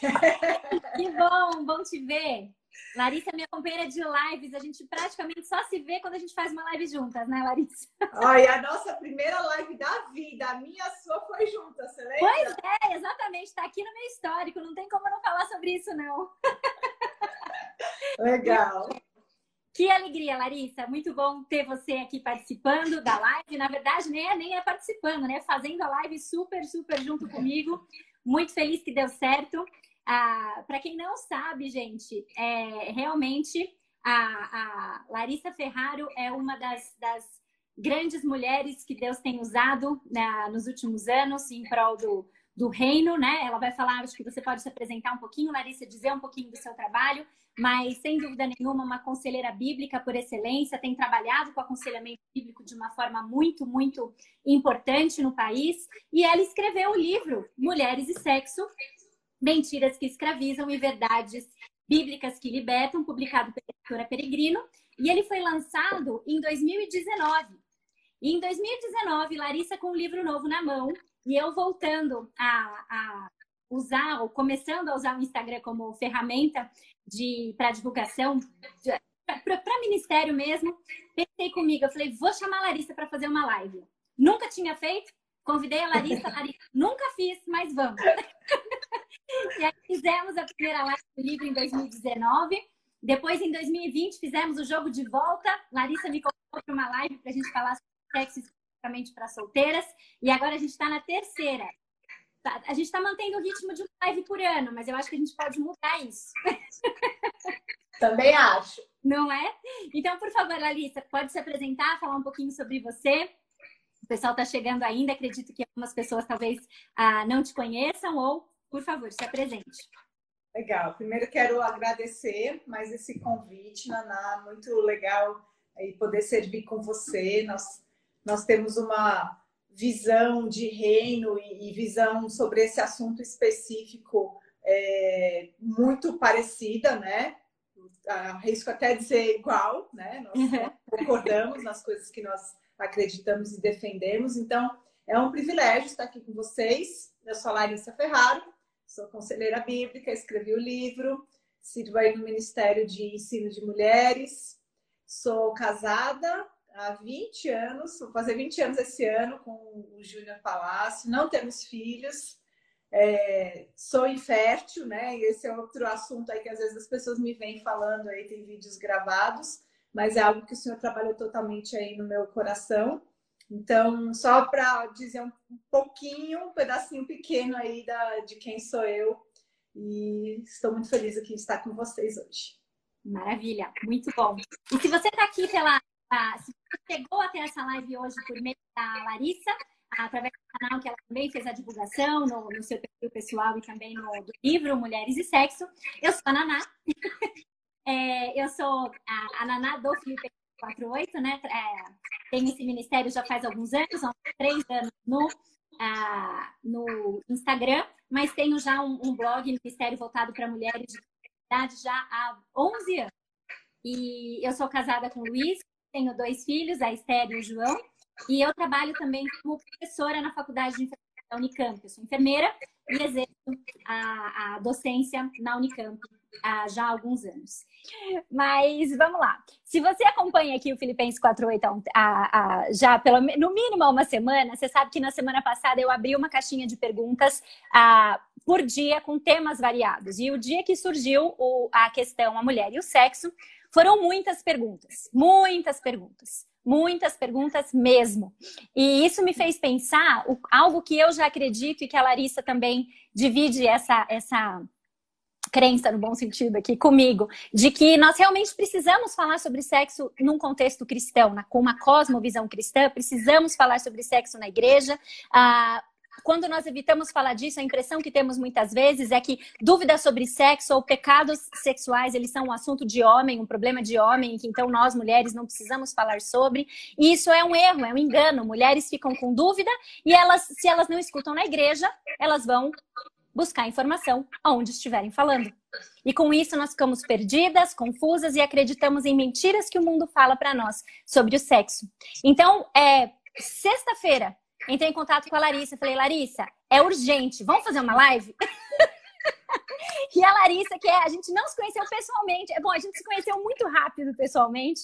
que bom, bom te ver. Larissa é minha companheira de lives, a gente praticamente só se vê quando a gente faz uma live juntas, né, Larissa? Olha, a nossa primeira live da vida, a minha a sua foi junta, você lembra? Pois é, exatamente, está aqui no meu histórico, não tem como não falar sobre isso, não. Legal. Que alegria, Larissa. Muito bom ter você aqui participando da live. Na verdade, nem é, nem é participando, né? Fazendo a live super, super junto comigo. Muito feliz que deu certo. Ah, Para quem não sabe, gente, é, realmente a, a, Larissa Ferraro é uma das, das, grandes mulheres que Deus tem usado né, nos últimos anos em prol do, do reino, né? Ela vai falar, acho que você pode se apresentar um pouquinho, Larissa, dizer um pouquinho do seu trabalho, mas sem dúvida nenhuma, uma conselheira bíblica por excelência, tem trabalhado com aconselhamento bíblico de uma forma muito, muito importante no país, e ela escreveu o livro Mulheres e Sexo, Mentiras que Escravizam e Verdades Bíblicas que Libertam, publicado pela editora Peregrino, e ele foi lançado em 2019. E em 2019, Larissa com um livro novo na mão, e eu voltando a, a usar, ou começando a usar o Instagram como ferramenta de para divulgação, para ministério mesmo, pensei comigo, eu falei, vou chamar a Larissa para fazer uma live. Nunca tinha feito, convidei a Larissa, a Larissa nunca fiz, mas vamos. e aí fizemos a primeira live do livro em 2019. Depois, em 2020, fizemos o jogo de volta. Larissa me convidou para uma live para a gente falar sobre sexo especificamente para solteiras. E agora a gente está na terceira. Tá, a gente está mantendo o ritmo de uma live por ano, mas eu acho que a gente pode mudar isso. Também acho. Não é? Então, por favor, Larissa, pode se apresentar, falar um pouquinho sobre você. O pessoal está chegando ainda, acredito que algumas pessoas talvez ah, não te conheçam, ou, por favor, se apresente. Legal. Primeiro quero agradecer mais esse convite, Naná. Muito legal aí poder servir com você. Nós, nós temos uma visão de reino e, visão sobre esse assunto específico é, muito parecida, né? Arrisco até dizer igual, né? Nós concordamos nas coisas que nós acreditamos e defendemos. Então, é um privilégio estar aqui com vocês. Eu sou a Larissa Ferraro, sou conselheira bíblica, escrevi o livro, sirvo aí no Ministério de Ensino de Mulheres, sou casada, há 20 anos, vou fazer 20 anos esse ano com o Júnior Palácio, não temos filhos, é, sou infértil, né? E esse é outro assunto aí que às vezes as pessoas me vêm falando aí, tem vídeos gravados, mas é algo que o senhor trabalhou totalmente aí no meu coração. Então, só para dizer um pouquinho, um pedacinho pequeno aí da, de quem sou eu, e estou muito feliz aqui de estar com vocês hoje. Maravilha, muito bom. E se você está aqui pela se você chegou até essa live hoje por meio da Larissa, através do canal que ela também fez a divulgação no, no seu perfil pessoal e também no livro Mulheres e Sexo, eu sou a Naná. é, eu sou a, a Naná do Felipe 48, né? É, tenho esse ministério já faz alguns anos, há três anos no, uh, no Instagram, mas tenho já um, um blog, Ministério voltado para mulheres de idade já há 11 anos. E eu sou casada com o Luiz, tenho dois filhos, a Esther e o João, e eu trabalho também como professora na Faculdade de Enfermagem da Unicamp. Eu sou enfermeira e exerço a, a docência na Unicamp há já alguns anos. Mas vamos lá. Se você acompanha aqui o Filipenses 48 a, a, já pelo, no mínimo há uma semana, você sabe que na semana passada eu abri uma caixinha de perguntas a, por dia com temas variados. E o dia que surgiu o, a questão a mulher e o sexo, foram muitas perguntas, muitas perguntas, muitas perguntas mesmo. E isso me fez pensar o, algo que eu já acredito e que a Larissa também divide essa, essa crença no bom sentido aqui comigo, de que nós realmente precisamos falar sobre sexo num contexto cristão, com uma cosmovisão cristã, precisamos falar sobre sexo na igreja. Ah, quando nós evitamos falar disso, a impressão que temos muitas vezes é que dúvidas sobre sexo ou pecados sexuais, eles são um assunto de homem, um problema de homem, que então nós mulheres não precisamos falar sobre. E isso é um erro, é um engano. Mulheres ficam com dúvida e elas, se elas não escutam na igreja, elas vão buscar informação aonde estiverem falando. E com isso nós ficamos perdidas, confusas e acreditamos em mentiras que o mundo fala para nós sobre o sexo. Então, é sexta-feira, entrei em contato com a Larissa, falei: "Larissa, é urgente, vamos fazer uma live?" e a Larissa, que é, a gente não se conheceu pessoalmente. Bom, a gente se conheceu muito rápido pessoalmente,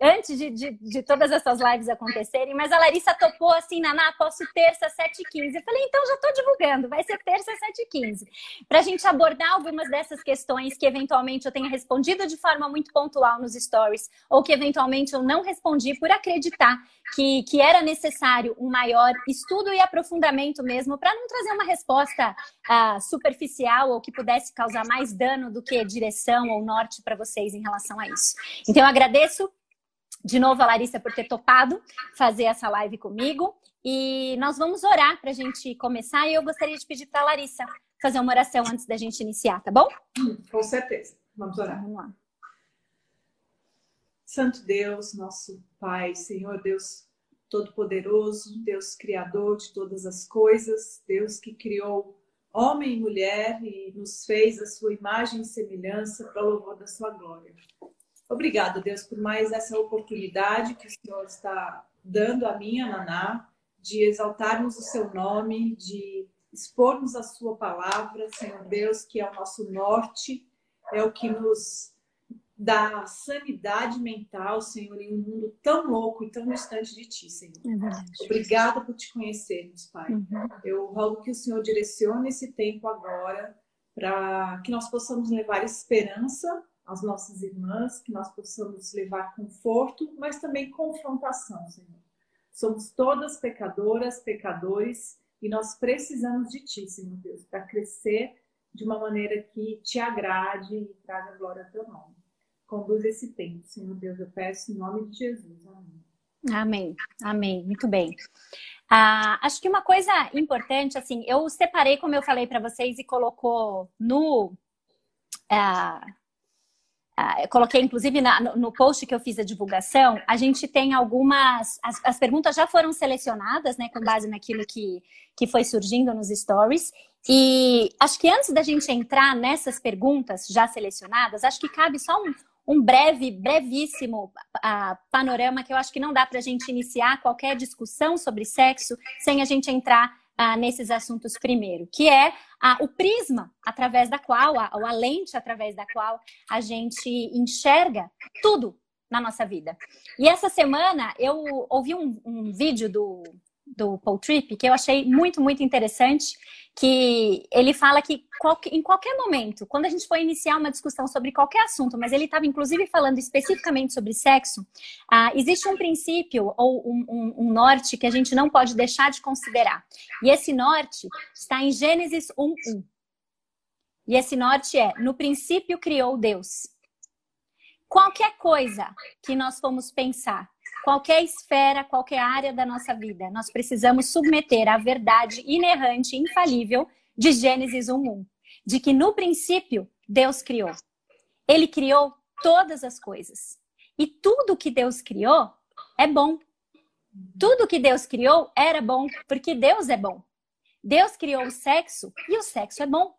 antes de, de, de todas essas lives acontecerem, mas a Larissa topou assim, Naná, posso terça, 7h15. Eu falei, então já estou divulgando, vai ser terça, 7h15. Para a gente abordar algumas dessas questões que eventualmente eu tenha respondido de forma muito pontual nos stories, ou que eventualmente eu não respondi por acreditar que, que era necessário um maior estudo e aprofundamento mesmo, para não trazer uma resposta uh, superficial ou que pudesse causar mais dano do que direção ou norte para vocês em relação a isso. Então, eu agradeço de novo a Larissa por ter topado fazer essa live comigo. E nós vamos orar para a gente começar. E eu gostaria de pedir para a Larissa fazer uma oração antes da gente iniciar, tá bom? Com certeza. Vamos orar. Vamos lá. Santo Deus, nosso Pai, Senhor Deus Todo-Poderoso, Deus Criador de todas as coisas, Deus que criou homem e mulher e nos fez a sua imagem e semelhança para o louvor da sua glória. Obrigado, Deus, por mais essa oportunidade que o Senhor está dando a mim, a Naná, de exaltarmos o seu nome, de expormos a sua palavra, Senhor Deus, que é o nosso norte, é o que nos da sanidade mental, Senhor, em um mundo tão louco e tão distante de Ti, Senhor. É Obrigada por te conhecermos, Pai. Uhum. Eu rogo que o Senhor direcione esse tempo agora para que nós possamos levar esperança às nossas irmãs, que nós possamos levar conforto, mas também confrontação, Senhor. Somos todas pecadoras, pecadores, e nós precisamos de Ti, Senhor Deus, para crescer de uma maneira que te agrade e traga glória ao Teu nome conduz esse tempo, Senhor Deus. Eu peço em nome de Jesus. Amém. Amém, amém, muito bem. Ah, acho que uma coisa importante, assim, eu separei, como eu falei para vocês, e colocou no. Ah, ah, eu coloquei, inclusive, na, no, no, post que eu fiz a divulgação, a gente tem algumas. As, as, perguntas já foram selecionadas, né, com base naquilo que, que foi surgindo nos stories. E acho que antes da gente entrar nessas perguntas já selecionadas, acho que cabe só um, um breve, brevíssimo uh, panorama que eu acho que não dá para a gente iniciar qualquer discussão sobre sexo sem a gente entrar uh, nesses assuntos primeiro, que é uh, o prisma através da qual, a, a lente através da qual a gente enxerga tudo na nossa vida. E essa semana eu ouvi um, um vídeo do do Paul Tripp, que eu achei muito, muito interessante, que ele fala que em qualquer momento, quando a gente for iniciar uma discussão sobre qualquer assunto, mas ele estava inclusive falando especificamente sobre sexo, uh, existe um princípio ou um, um, um, norte que a gente não pode deixar de considerar. E esse norte está em Gênesis 1.1. E esse norte é, no princípio criou Deus. Qualquer coisa que nós formos pensar qualquer esfera, qualquer área da nossa vida, nós precisamos submeter à verdade inerrante, infalível de Gênesis 1:1, de que no princípio Deus criou. Ele criou todas as coisas. E tudo que Deus criou é bom. Tudo que Deus criou era bom, porque Deus é bom. Deus criou o sexo e o sexo é bom.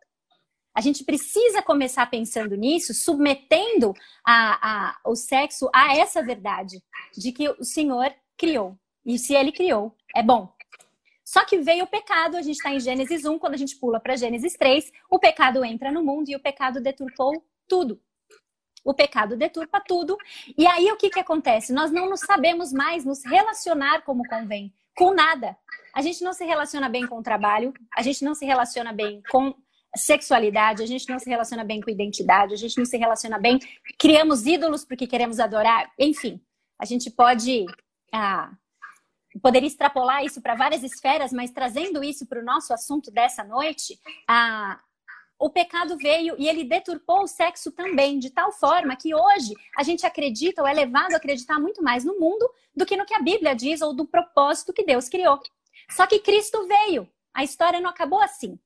A gente precisa começar pensando nisso, submetendo a, a, o sexo a essa verdade de que o Senhor criou. E se ele criou, é bom. Só que veio o pecado, a gente está em Gênesis 1, quando a gente pula para Gênesis 3, o pecado entra no mundo e o pecado deturpou tudo. O pecado deturpa tudo. E aí o que, que acontece? Nós não nos sabemos mais nos relacionar como convém, com nada. A gente não se relaciona bem com o trabalho, a gente não se relaciona bem com sexualidade, a gente não se relaciona bem com identidade, a gente não se relaciona bem, criamos ídolos porque queremos adorar, enfim, a gente pode ah, poderia extrapolar isso para várias esferas, mas trazendo isso para o nosso assunto dessa noite, ah, o pecado veio e ele deturpou o sexo também, de tal forma que hoje a gente acredita ou é levado a acreditar muito mais no mundo do que no que a Bíblia diz ou do propósito que Deus criou. Só que Cristo veio A história não acabou assim.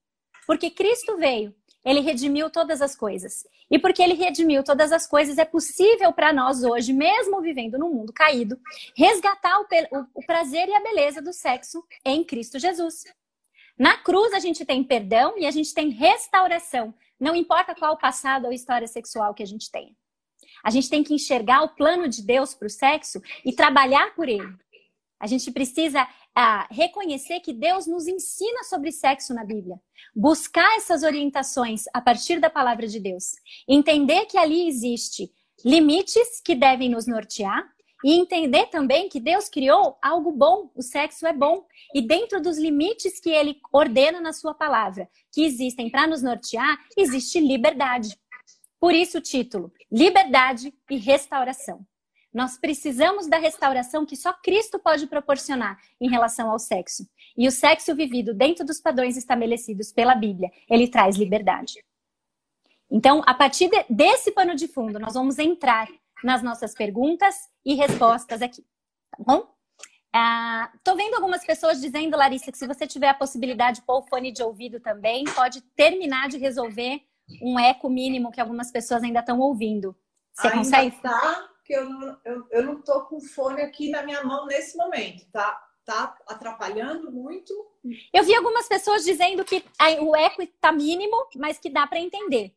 Porque Cristo veio, ele redimiu todas as coisas. E porque ele redimiu todas as coisas, é possível para nós hoje, mesmo vivendo num mundo caído, resgatar o, o, prazer e a beleza do sexo em Cristo Jesus. Na cruz, a gente tem perdão e a gente tem restauração. Não importa qual passado ou história sexual que a gente tenha. A gente tem que enxergar o plano de Deus para o sexo e trabalhar por ele. A gente precisa ah, reconhecer que Deus nos ensina sobre sexo na Bíblia, buscar essas orientações a partir da palavra de Deus, entender que ali existe limites que devem nos nortear e entender também que Deus criou algo bom, o sexo é bom, e dentro dos limites que ele ordena na sua palavra, que existem para nos nortear, existe liberdade. Por isso o título: Liberdade e Restauração. Nós precisamos da restauração que só Cristo pode proporcionar em relação ao sexo. E o sexo vivido dentro dos padrões estabelecidos pela Bíblia, ele traz liberdade. Então, a partir de, desse pano de fundo, nós vamos entrar nas nossas perguntas e respostas aqui, tá bom? Ah, tô vendo algumas pessoas dizendo, Larissa, que se você tiver a possibilidade de pôr o fone de ouvido também, pode terminar de resolver um eco mínimo que algumas pessoas ainda estão ouvindo. Você ainda consegue? Tá, que eu não, eu, eu não tô com fone aqui na minha mão nesse momento, tá? Tá atrapalhando muito. Eu vi algumas pessoas dizendo que o eco está mínimo, mas que dá para entender.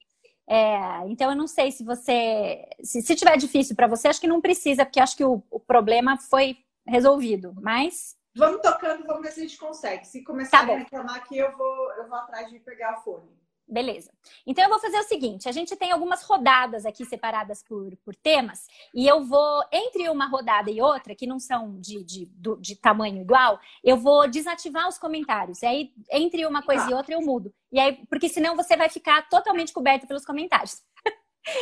É, então eu não sei se você, se, se tiver difícil para você, acho que não precisa, porque acho que o, o, problema foi resolvido. Mas vamos tocando, vamos ver se a gente consegue. Se começar tá a reclamar aqui, eu vou, eu vou atrás de pegar o fone. Beleza. Então eu vou fazer o seguinte: a gente tem algumas rodadas aqui separadas por, por temas, e eu vou, entre uma rodada e outra, que não são de, de, de tamanho igual, eu vou desativar os comentários. E aí, entre uma coisa e outra, eu mudo. E aí, porque senão você vai ficar totalmente coberto pelos comentários.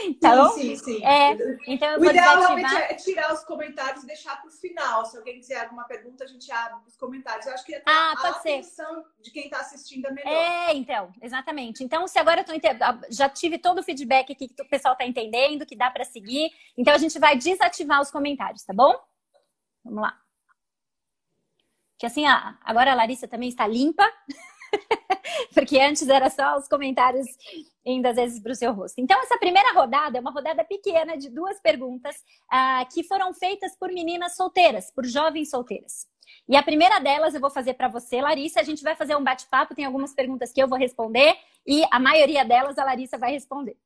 Então, sim, sim, sim. É, então eu o ideal realmente é tirar os comentários e deixar para o final. Se alguém quiser alguma pergunta, a gente abre os comentários. Eu acho que ah, a atenção ser. de quem está assistindo é melhor. É, então, exatamente. Então, se agora eu tô já tive todo o feedback aqui que o pessoal está entendendo, que dá para seguir. Então, a gente vai desativar os comentários, tá bom? Vamos lá. Que assim, agora a Larissa também está limpa. Porque antes era só os comentários indo às vezes para o seu rosto. Então, essa primeira rodada é uma rodada pequena de duas perguntas uh, que foram feitas por meninas solteiras, por jovens solteiras. E a primeira delas eu vou fazer para você, Larissa. A gente vai fazer um bate-papo, tem algumas perguntas que eu vou responder e a maioria delas a Larissa vai responder.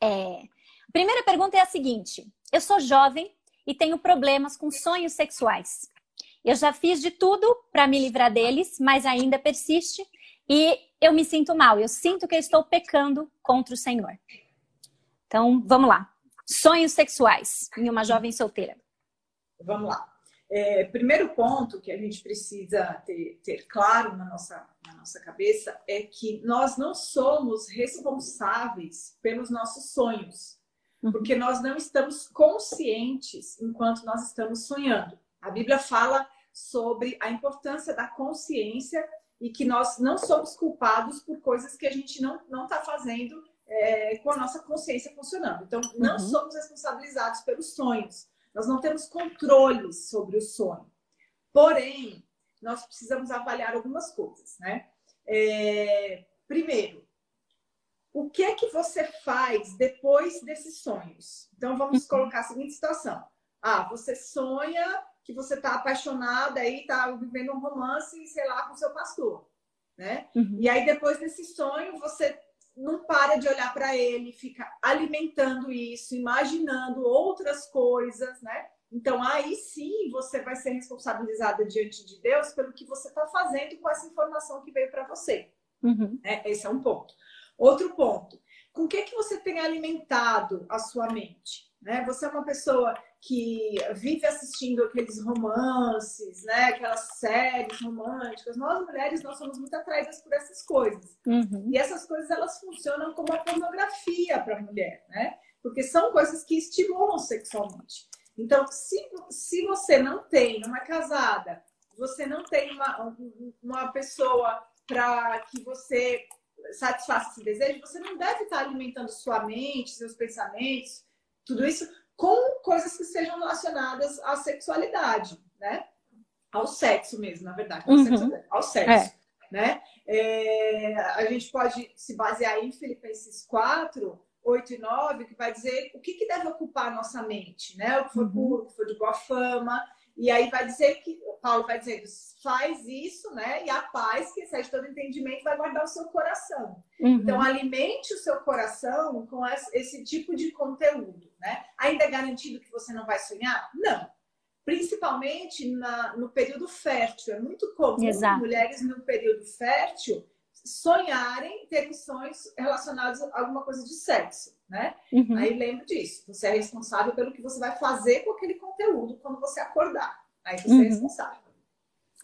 É... A primeira pergunta é a seguinte: eu sou jovem e tenho problemas com sonhos sexuais. Eu já fiz de tudo para me livrar deles, mas ainda persiste e eu me sinto mal. Eu sinto que eu estou pecando contra o Senhor. Então, vamos lá. Sonhos sexuais em uma jovem solteira. Vamos lá. É, primeiro ponto que a gente precisa ter, ter claro na nossa, na nossa cabeça é que nós não somos responsáveis pelos nossos sonhos, uhum. porque nós não estamos conscientes enquanto nós estamos sonhando. A Bíblia fala sobre a importância da consciência e que nós não somos culpados por coisas que a gente não está fazendo é, com a nossa consciência funcionando. Então, não uhum. somos responsabilizados pelos sonhos. Nós não temos controle sobre o sonho. Porém, nós precisamos avaliar algumas coisas, né? É, primeiro, o que é que você faz depois desses sonhos? Então, vamos uhum. colocar a seguinte situação. Ah, você sonha que você está apaixonada aí, está vivendo um romance, sei lá, com seu pastor, né? Uhum. E aí depois desse sonho você não para de olhar para ele, fica alimentando isso, imaginando outras coisas, né? Então aí sim você vai ser responsabilizada diante de Deus pelo que você está fazendo com essa informação que veio para você. Uhum. É, esse é um ponto. Outro ponto, com o que que você tem alimentado a sua mente? Né? Você é uma pessoa que vive assistindo aqueles romances, né? Aquelas séries românticas. Nós mulheres nós somos muito atraídas por essas coisas. Uhum. E essas coisas elas funcionam como uma pornografia para a mulher, né? Porque são coisas que estimulam sexualmente. Então, se, se você não tem uma casada, você não tem uma, uma pessoa para que você satisfaça esse desejo, você não deve estar alimentando sua mente, seus pensamentos, tudo isso com coisas que sejam relacionadas à sexualidade, né? Ao sexo mesmo, na verdade. Ao, uhum. sexo, ao sexo. É. né? É, a gente pode se basear em Filipenses 4, 8 e 9, que vai dizer o que, que deve ocupar a nossa mente, né? O que for uhum. puro, o que for de boa fama. E aí vai dizer que, Paulo vai dizer, faz isso, né? E a paz, que excede todo entendimento, vai guardar o seu coração. Uhum. Então, alimente o seu coração com esse tipo de conteúdo, né? Ainda é garantido que você não vai sonhar? Não. Principalmente na, no período fértil. É muito comum Exato. mulheres no período fértil sonharem, terem sonhos relacionados a alguma coisa de sexo, né? Uhum. Aí lembre disso. Você é responsável pelo que você vai fazer com aquele conteúdo quando você acordar. Aí você é uhum. é responsável.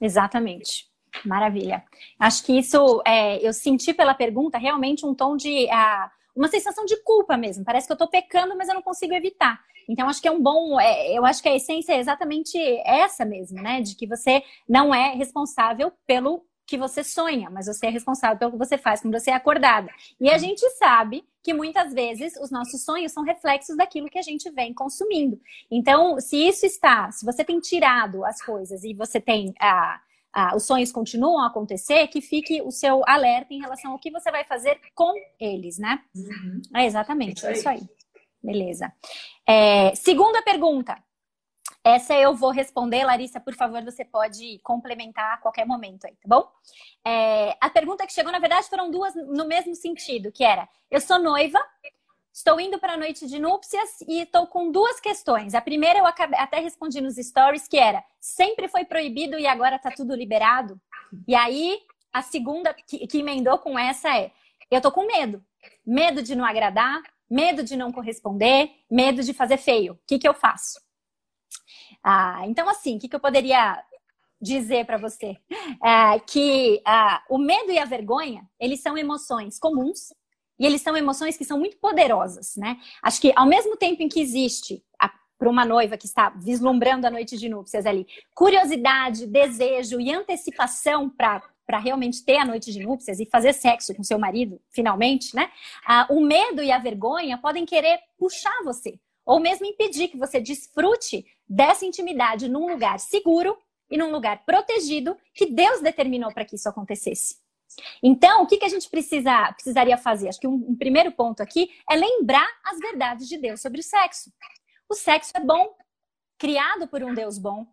Exatamente. Maravilha. Acho que isso, é, eu senti pela pergunta realmente um tom de. Uh, uma sensação de culpa mesmo. Parece que eu tô pecando, mas eu não consigo evitar. Então, acho que é um bom. É, eu acho que a essência é exatamente essa mesmo, né? De que você não é responsável pelo que você sonha, mas você é responsável pelo que você faz quando você é acordada. E a gente sabe que muitas vezes os nossos sonhos são reflexos daquilo que a gente vem consumindo. Então, se isso está, se você tem tirado as coisas e você tem ah, ah, os sonhos continuam a acontecer, que fique o seu alerta em relação ao que você vai fazer com eles, né? Uhum. É exatamente, isso é isso aí. Beleza. É, segunda pergunta. Essa eu vou responder, Larissa, por favor, você pode complementar a qualquer momento aí, tá bom? É, a pergunta que chegou, na verdade, foram duas no mesmo sentido, que era: eu sou noiva, estou indo para a noite de núpcias e estou com duas questões. A primeira eu acabei, até respondi nos stories, que era: sempre foi proibido e agora está tudo liberado. E aí, a segunda que, que emendou com essa é: eu tô com medo. Medo de não agradar, medo de não corresponder, medo de fazer feio. O que, que eu faço? Ah, então, assim, o que, que eu poderia dizer para você? É, que ah, o medo e a vergonha, eles são emoções comuns e eles são emoções que são muito poderosas, né? Acho que ao mesmo tempo em que existe para uma noiva que está vislumbrando a noite de núpcias ali, curiosidade, desejo e antecipação para para realmente ter a noite de núpcias e fazer sexo com seu marido, finalmente, né? Ah, o medo e a vergonha podem querer puxar você, ou mesmo impedir que você desfrute dessa intimidade num lugar seguro e num lugar protegido que Deus determinou para que isso acontecesse. Então, o que, que a gente precisa, precisaria fazer? Acho que um, um primeiro ponto aqui é lembrar as verdades de Deus sobre o sexo. O sexo é bom, criado por um Deus bom,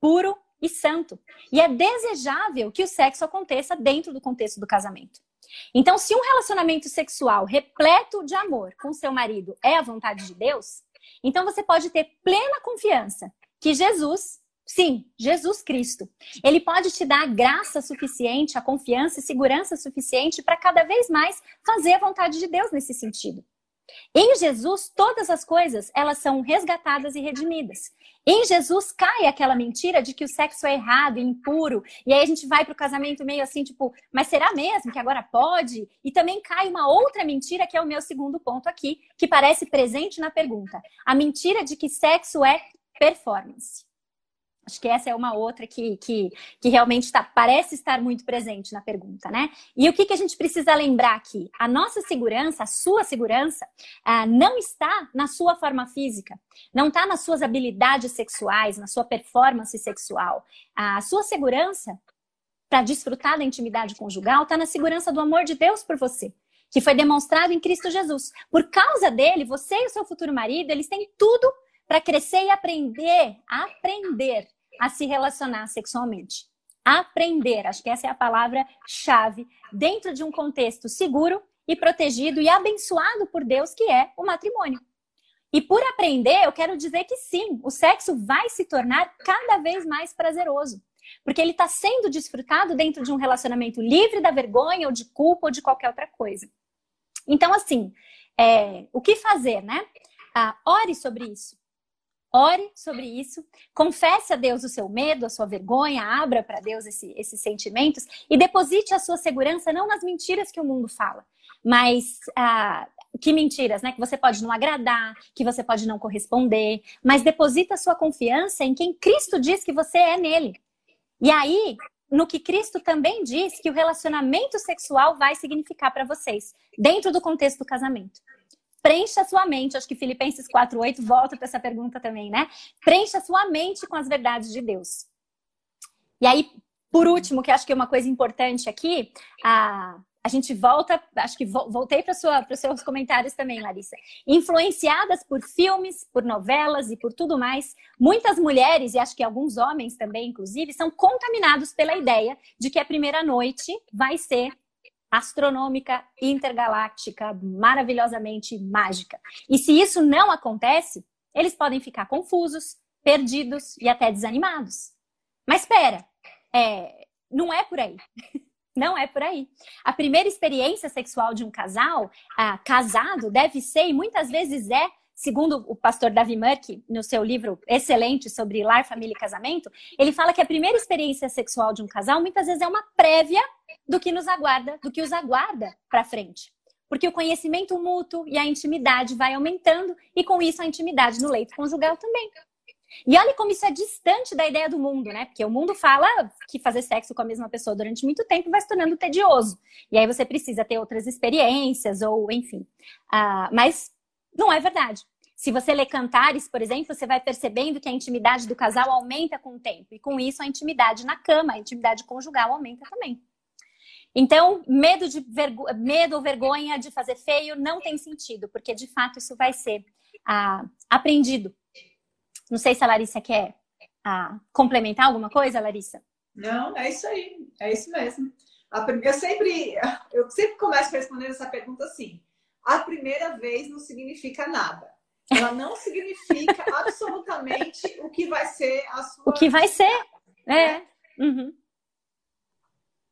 puro e santo. E é desejável que o sexo aconteça dentro do contexto do casamento. Então, se um relacionamento sexual repleto de amor com seu marido é a vontade de Deus, então você pode ter plena confiança que Jesus, sim, Jesus Cristo, ele pode te dar a graça suficiente, a confiança e segurança suficiente para cada vez mais fazer a vontade de Deus nesse sentido. Em Jesus, todas as coisas, elas são resgatadas e redimidas. Em Jesus cai aquela mentira de que o sexo é errado impuro. E aí a gente vai para o casamento meio assim, tipo, mas será mesmo que agora pode? E também cai uma outra mentira, que é o meu segundo ponto aqui, que parece presente na pergunta. A mentira de que sexo é performance. Acho que essa é uma outra que, que, que realmente tá, parece estar muito presente na pergunta, né? E o que, que a gente precisa lembrar aqui? A nossa segurança, a sua segurança, ah, não está na sua forma física, não está nas suas habilidades sexuais, na sua performance sexual. A sua segurança para desfrutar da intimidade conjugal está na segurança do amor de Deus por você que foi demonstrado em Cristo Jesus. Por causa dele, você e o seu futuro marido, eles têm tudo para crescer e aprender, aprender a se relacionar sexualmente. Aprender, acho que essa é a palavra-chave, dentro de um contexto seguro e protegido e abençoado por Deus, que é o matrimônio. E por aprender, eu quero dizer que sim, o sexo vai se tornar cada vez mais prazeroso. Porque ele está sendo desfrutado dentro de um relacionamento livre da vergonha ou de culpa ou de qualquer outra coisa. Então, assim, é, o que fazer, né? Ah, ore sobre isso. Ore sobre isso, confesse a Deus o seu medo, a sua vergonha, abra para Deus esse, esses sentimentos e deposite a sua segurança não nas mentiras que o mundo fala, mas ah, que mentiras, né? Que você pode não agradar, que você pode não corresponder, mas deposita a sua confiança em quem Cristo diz que você é nele. E aí, no que Cristo também diz que o relacionamento sexual vai significar para vocês, dentro do contexto do casamento. Preencha sua mente, acho que Filipenses 4:8 volta para essa pergunta também, né? Preencha sua mente com as verdades de Deus. E aí, por último, que acho que é uma coisa importante aqui, a, a gente volta, acho que voltei para os seus comentários também, Larissa. Influenciadas por filmes, por novelas e por tudo mais, muitas mulheres, e acho que alguns homens também, inclusive, são contaminados pela ideia de que a primeira noite vai ser astronômica, intergaláctica, maravilhosamente mágica. E se isso não acontece, eles podem ficar confusos, perdidos e até desanimados. Mas espera, é, não é por aí. Não é por aí. A primeira experiência sexual de um casal ah, casado deve ser, e muitas vezes é, segundo o pastor Davi Murk, no seu livro excelente sobre lar, família e casamento, ele fala que a primeira experiência sexual de um casal muitas vezes é uma prévia do que nos aguarda, do que os aguarda para frente. Porque o conhecimento mútuo e a intimidade vai aumentando e com isso a intimidade no leito conjugal também. E olha como isso é distante da ideia do mundo, né? Porque o mundo fala que fazer sexo com a mesma pessoa durante muito tempo vai se tornando tedioso. E aí você precisa ter outras experiências, ou enfim. Uh, mas não é verdade. Se você lê cantares, por exemplo, você vai percebendo que a intimidade do casal aumenta com o tempo. E com isso, a intimidade na cama, a intimidade conjugal aumenta também. Então, medo, de vergo... medo ou vergonha de fazer feio não tem sentido, porque de fato isso vai ser uh, aprendido não sei se a Larissa quer ah, complementar alguma coisa, Larissa. Não, é isso aí, é isso mesmo. Eu sempre, eu sempre começo respondendo essa pergunta assim: a primeira vez não significa nada. Ela não significa absolutamente o que vai ser a sua. O que vai ser, é. Né? Uhum.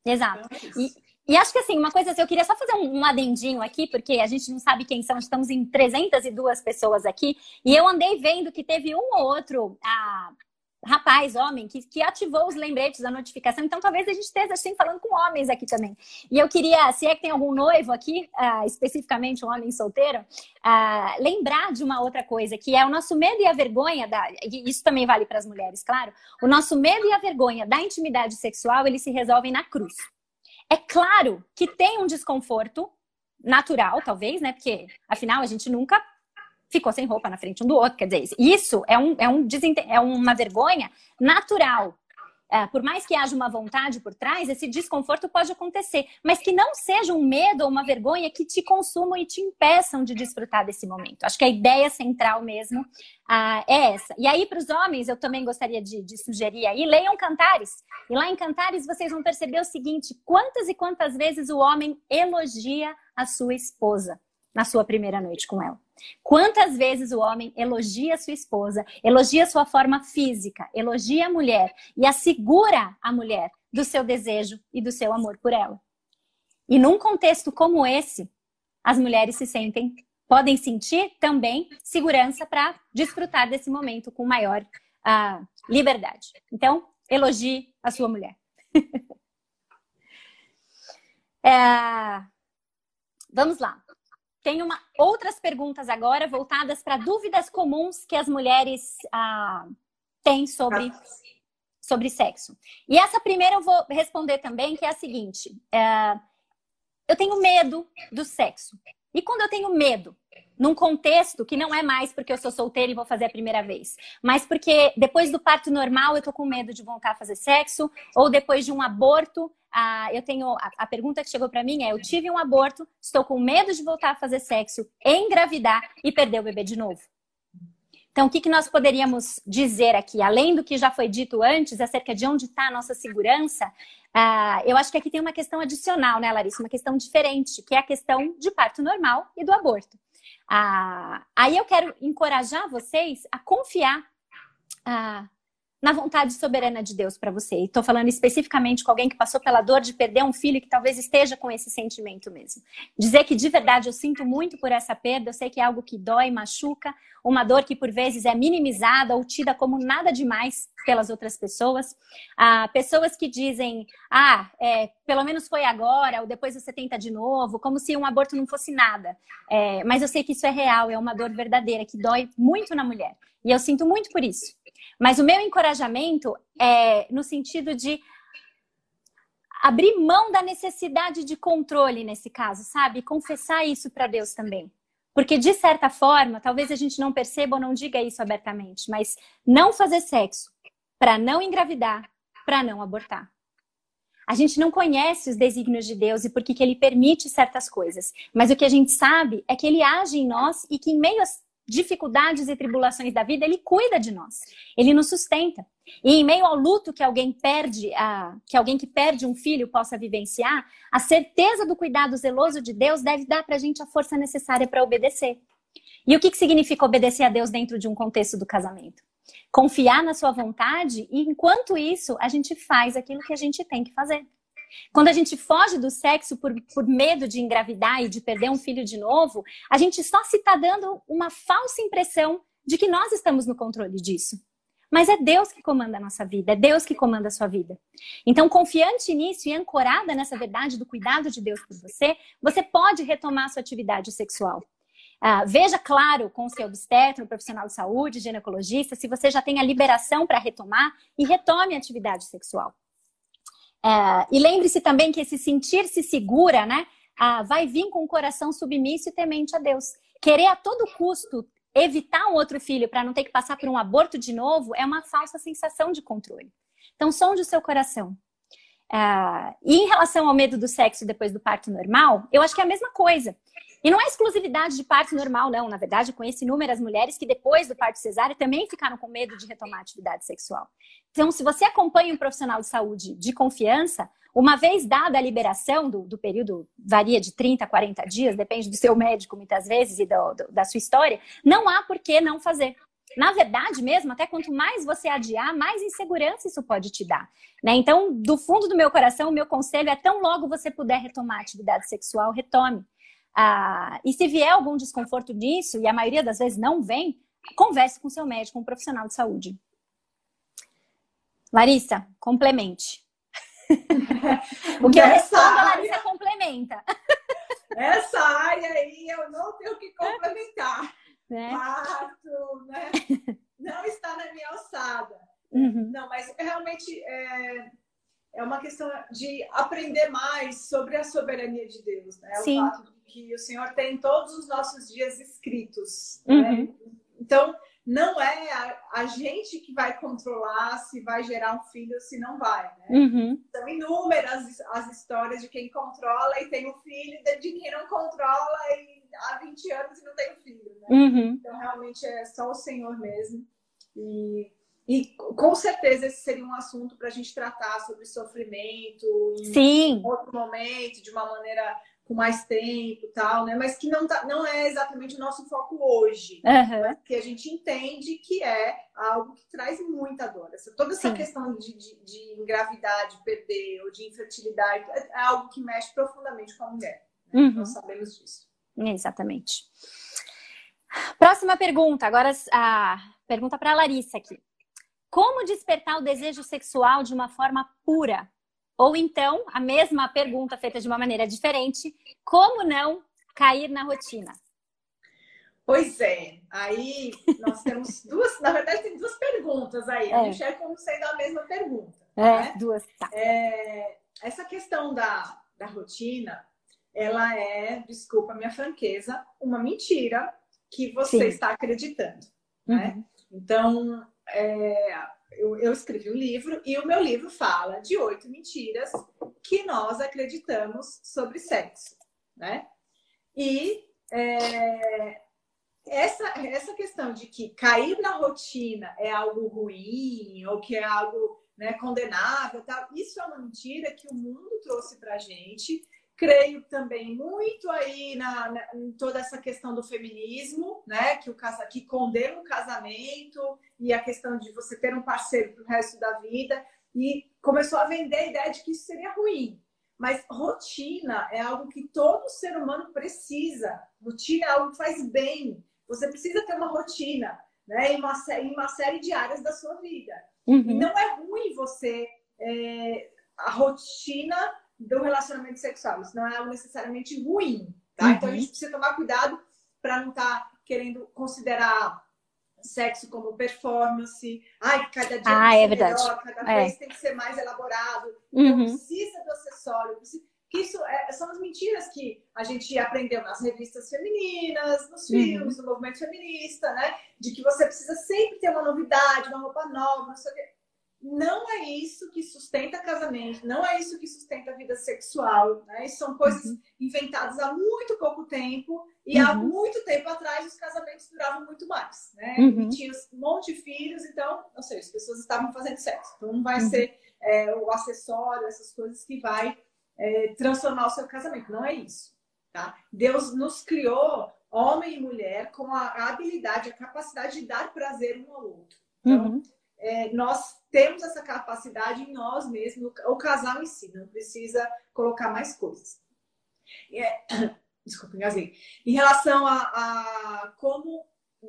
Exato. Então, é e, e acho que assim, uma coisa assim, eu queria só fazer um, um adendinho aqui, porque a gente não sabe quem são, estamos em 302 pessoas aqui, e eu andei vendo que teve um ou outro ah, rapaz, homem, que, que ativou os lembretes da notificação, então talvez a gente esteja assim falando com homens aqui também. E eu queria, se é que tem algum noivo aqui, ah, especificamente um homem solteiro, ah, lembrar de uma outra coisa, que é o nosso medo e a vergonha, da, isso também vale para as mulheres, claro, o nosso medo e a vergonha da intimidade sexual, eles se resolvem na cruz. É claro que tem um desconforto natural, talvez, né? Porque, afinal, a gente nunca ficou sem roupa na frente um do outro. Quer dizer, isso é, um, é, um, é uma vergonha natural é, por mais que haja uma vontade por trás, esse desconforto pode acontecer, mas que não seja um medo ou uma vergonha que te consumam e te impeçam de desfrutar desse momento. Acho que a ideia central mesmo ah, é essa. E aí, para os homens, eu também gostaria de, de sugerir aí, leiam Cantares. E lá em Cantares vocês vão perceber o seguinte: quantas e quantas vezes o homem elogia a sua esposa na sua primeira noite com ela. Quantas vezes o homem elogia sua esposa, elogia sua forma física, elogia a mulher e assegura a mulher do seu desejo e do seu amor por ela. E num contexto como esse, as mulheres se sentem, podem sentir também segurança para desfrutar desse momento com maior uh, liberdade. Então, elogie a sua mulher. é... Vamos lá. Tem uma, outras perguntas agora voltadas para dúvidas comuns que as mulheres ah, têm sobre, sobre sexo. E essa primeira eu vou responder também, que é a seguinte: é, eu tenho medo do sexo. E quando eu tenho medo, num contexto que não é mais porque eu sou solteira e vou fazer a primeira vez, mas porque depois do parto normal eu tô com medo de voltar a fazer sexo, ou depois de um aborto eu tenho a, a pergunta que chegou para mim é: eu tive um aborto, estou com medo de voltar a fazer sexo, engravidar e perder o bebê de novo. Então, o que, que nós poderíamos dizer aqui, além do que já foi dito antes, acerca de onde está a nossa segurança? Eu acho que aqui tem uma questão adicional, né, Larissa? Uma questão diferente, que é a questão de parto normal e do aborto. Ah, aí eu quero encorajar vocês a confiar ah, na vontade soberana de Deus para você. E estou falando especificamente com alguém que passou pela dor de perder um filho que talvez esteja com esse sentimento mesmo. Dizer que de verdade eu sinto muito por essa perda, eu sei que é algo que dói, machuca, uma dor que por vezes é minimizada ou tida como nada demais pelas outras pessoas. Ah, pessoas que dizem, ah, é, pelo menos foi agora, ou depois você tenta de novo, como se um aborto não fosse nada. É, mas eu sei que isso é real, é uma dor verdadeira, que dói muito na mulher. E eu sinto muito por isso. Mas o meu encorajamento é no sentido de abrir mão da necessidade de controle nesse caso, sabe? Confessar isso para Deus também. Porque, de certa forma, talvez a gente não perceba ou não diga isso abertamente, mas não fazer sexo para não engravidar, para não abortar. A gente não conhece os desígnios de Deus e por que ele permite certas coisas. Mas o que a gente sabe é que ele age em nós e que em meio às dificuldades e tribulações da vida, ele cuida de nós. Ele nos sustenta. E em meio ao luto que alguém perde, a, que alguém que perde um filho possa vivenciar, a certeza do cuidado zeloso de Deus deve dar para a gente a força necessária para obedecer. E o que, que significa obedecer a Deus dentro de um contexto do casamento? Confiar na sua vontade e, enquanto isso, a gente faz aquilo que a gente tem que fazer. Quando a gente foge do sexo por, por medo de engravidar e de perder um filho de novo, a gente só se está dando uma falsa impressão de que nós estamos no controle disso. Mas é Deus que comanda a nossa vida, é Deus que comanda a sua vida. Então, confiante nisso e ancorada nessa verdade do cuidado de Deus por você, você pode retomar a sua atividade sexual. Ah, veja claro com o seu obstetra, um profissional de saúde, ginecologista, se você já tem a liberação para retomar e retome a atividade sexual. Ah, e lembre-se também que esse sentir-se segura, né, ah, vai vir com o coração submisso e temente a Deus. Querer a todo custo evitar um outro filho para não ter que passar por um aborto de novo é uma falsa sensação de controle. Então, sonde o seu coração. Uh, e em relação ao medo do sexo depois do parto normal, eu acho que é a mesma coisa. E não é exclusividade de parto normal, não. Na verdade, conheço inúmeras mulheres que depois do parto cesáreo também ficaram com medo de retomar a atividade sexual. Então, se você acompanha um profissional de saúde de confiança, uma vez dada a liberação do, do, período, varia de 30 a 40 dias, depende do seu médico muitas vezes e do, do, da sua história, não há por que não fazer. Na verdade mesmo, até quanto mais você adiar, mais insegurança isso pode te dar. Né? Então, do fundo do meu coração, o meu conselho é tão logo você puder retomar a atividade sexual, retome. Ah, e se vier algum desconforto nisso, e a maioria das vezes não vem, converse com seu médico, um profissional de saúde. Larissa, complemente. o que eu respondo, a Larissa complementa. Essa área aí eu não tenho que complementar. Né? Né? Não está na minha alçada. Uhum. Não, mas realmente é, é uma questão de aprender mais sobre a soberania de Deus, né? Sim. O fato de que o Senhor tem todos os nossos dias escritos. Né? Uhum. Né? Então, não é a, a, gente que vai controlar se vai gerar um filho ou se não vai. Né? Uhum. São inúmeras as histórias de quem controla e tem um filho, de quem não controla e há 20 anos e não tem um filho. Né? Uhum. Então, realmente é só o Senhor mesmo. E, e com certeza esse seria um assunto para a gente tratar sobre sofrimento em Sim. outro momento, de uma maneira com mais tempo tal, né? Mas que não, tá, não é exatamente o nosso foco hoje. Uhum. Que a gente entende que é algo que traz muita dor. Essa, toda essa Sim. questão de, de, de, engravidar, de perder ou de infertilidade é, é algo que mexe profundamente com a mulher. Né? Uhum. Nós sabemos disso. Exatamente. Próxima pergunta. Agora a pergunta para a Larissa aqui. Como despertar o desejo sexual de uma forma pura ou então, a mesma pergunta feita de uma maneira diferente: como não cair na rotina? Pois é, aí nós temos duas, na verdade, tem duas perguntas aí. É. Eu enxergo como sendo a mesma pergunta. É, né? duas. Tá. É, essa questão da, da rotina, ela é, desculpa a minha franqueza, uma mentira que você Sim. está acreditando. Né? Uhum. Então, é, eu, eu escrevi um livro e o meu livro fala de oito mentiras que nós acreditamos sobre sexo, né? E é, essa, essa questão de que cair na rotina é algo ruim ou que é algo né, condenável, tal, isso é uma mentira que o mundo trouxe para gente creio também muito aí na, na, em toda essa questão do feminismo, né? Que o casa, que condena o casamento e a questão de você ter um parceiro para o resto da vida e começou a vender a ideia de que isso seria ruim. Mas rotina é algo que todo ser humano precisa. Rotina é algo que faz bem. Você precisa ter uma rotina, né? Em uma, em uma série de áreas da sua vida. Uhum. E não é ruim você é, a rotina do relacionamento sexual. Isso não é algo necessariamente ruim, tá? Uhum. Então a gente precisa tomar cuidado para não estar tá querendo considerar sexo como performance. Ai, cada dia ah, é melhor, cada é. vez tem que ser mais elaborado. Então uhum. precisa do acessório, precisa... isso é, são as mentiras que a gente aprendeu nas revistas femininas, nos uhum. filmes, no movimento feminista, né? De que você precisa sempre ter uma novidade, uma roupa nova, não sei o quê. Não é isso que sustenta casamento, não é isso que sustenta a vida sexual. Né? São coisas uhum. inventadas há muito pouco tempo e uhum. há muito tempo atrás os casamentos duravam muito mais. Né? Uhum. E tinha um monte de filhos, então, ou seja, as pessoas estavam fazendo sexo. Então não vai uhum. ser é, o acessório, essas coisas que vai é, transformar o seu casamento. Não é isso. Tá? Deus nos criou, homem e mulher, com a habilidade, a capacidade de dar prazer um ao outro. Então, uhum. É, nós temos essa capacidade em nós mesmos, o casal em si, não precisa colocar mais coisas. É, desculpa, engasguei. Em relação a, a, como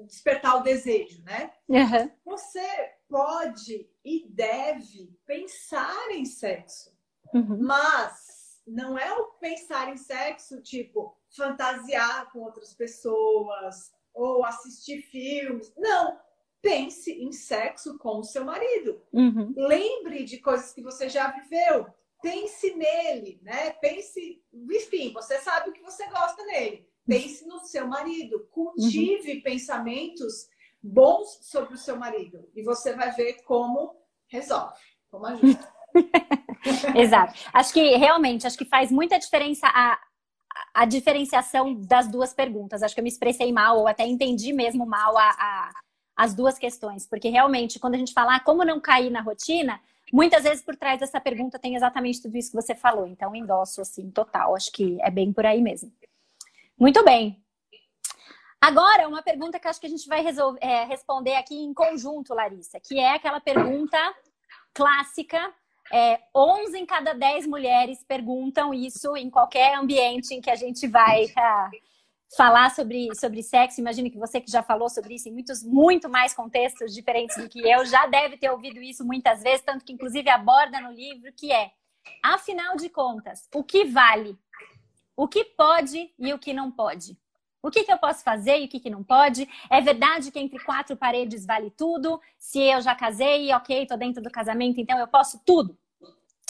despertar o desejo, né? Uhum. Você pode e deve pensar em sexo, uhum. mas não é o pensar em sexo tipo fantasiar com outras pessoas ou assistir filmes. Não, pense em sexo com o seu marido. Uhum. Lembre de coisas que você já viveu. Pense nele, né? Pense, enfim, você sabe o que você gosta nele. Pense no seu marido. Cultive uhum. pensamentos bons sobre o seu marido. E você vai ver como resolve, como ajuda. Exato. Acho que realmente, acho que faz muita diferença a, a diferenciação das duas perguntas. Acho que eu me expressei mal ou até entendi mesmo mal a, a as duas questões, porque realmente, quando a gente fala ah, como não cair na rotina, muitas vezes por trás dessa pergunta tem exatamente tudo isso que você falou. Então, endosso assim, total. Acho que é bem por aí mesmo. Muito bem. Agora, uma pergunta que acho que a gente vai resolver, é, responder aqui em conjunto, Larissa, que é aquela pergunta clássica. É, 11 em cada 10 mulheres perguntam isso em qualquer ambiente em que a gente vai uh, falar sobre, sobre sexo. Imagino que você que já falou sobre isso em muitos, muito mais contextos diferentes do que eu, já deve ter ouvido isso muitas vezes, tanto que inclusive aborda no livro, que é, afinal de contas, o que vale? O que pode e o que não pode? O que, que eu posso fazer e o que, que não pode? É verdade que entre quatro paredes vale tudo? Se eu já casei, ok, tô dentro do casamento, então eu posso tudo?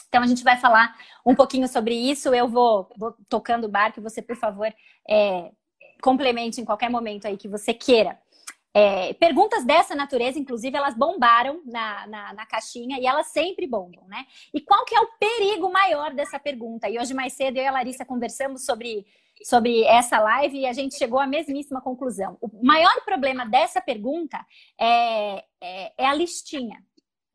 Então a gente vai falar um pouquinho sobre isso. Eu vou, vou tocando o barco, você, por favor, é, complemente em qualquer momento aí que você queira. É, perguntas dessa natureza, inclusive, elas bombaram na, na, na, caixinha e elas sempre bombam, né? E qual que é o perigo maior dessa pergunta? E hoje mais cedo eu e a Larissa conversamos sobre, sobre essa live e a gente chegou à mesmíssima conclusão. O maior problema dessa pergunta é, é, é a listinha.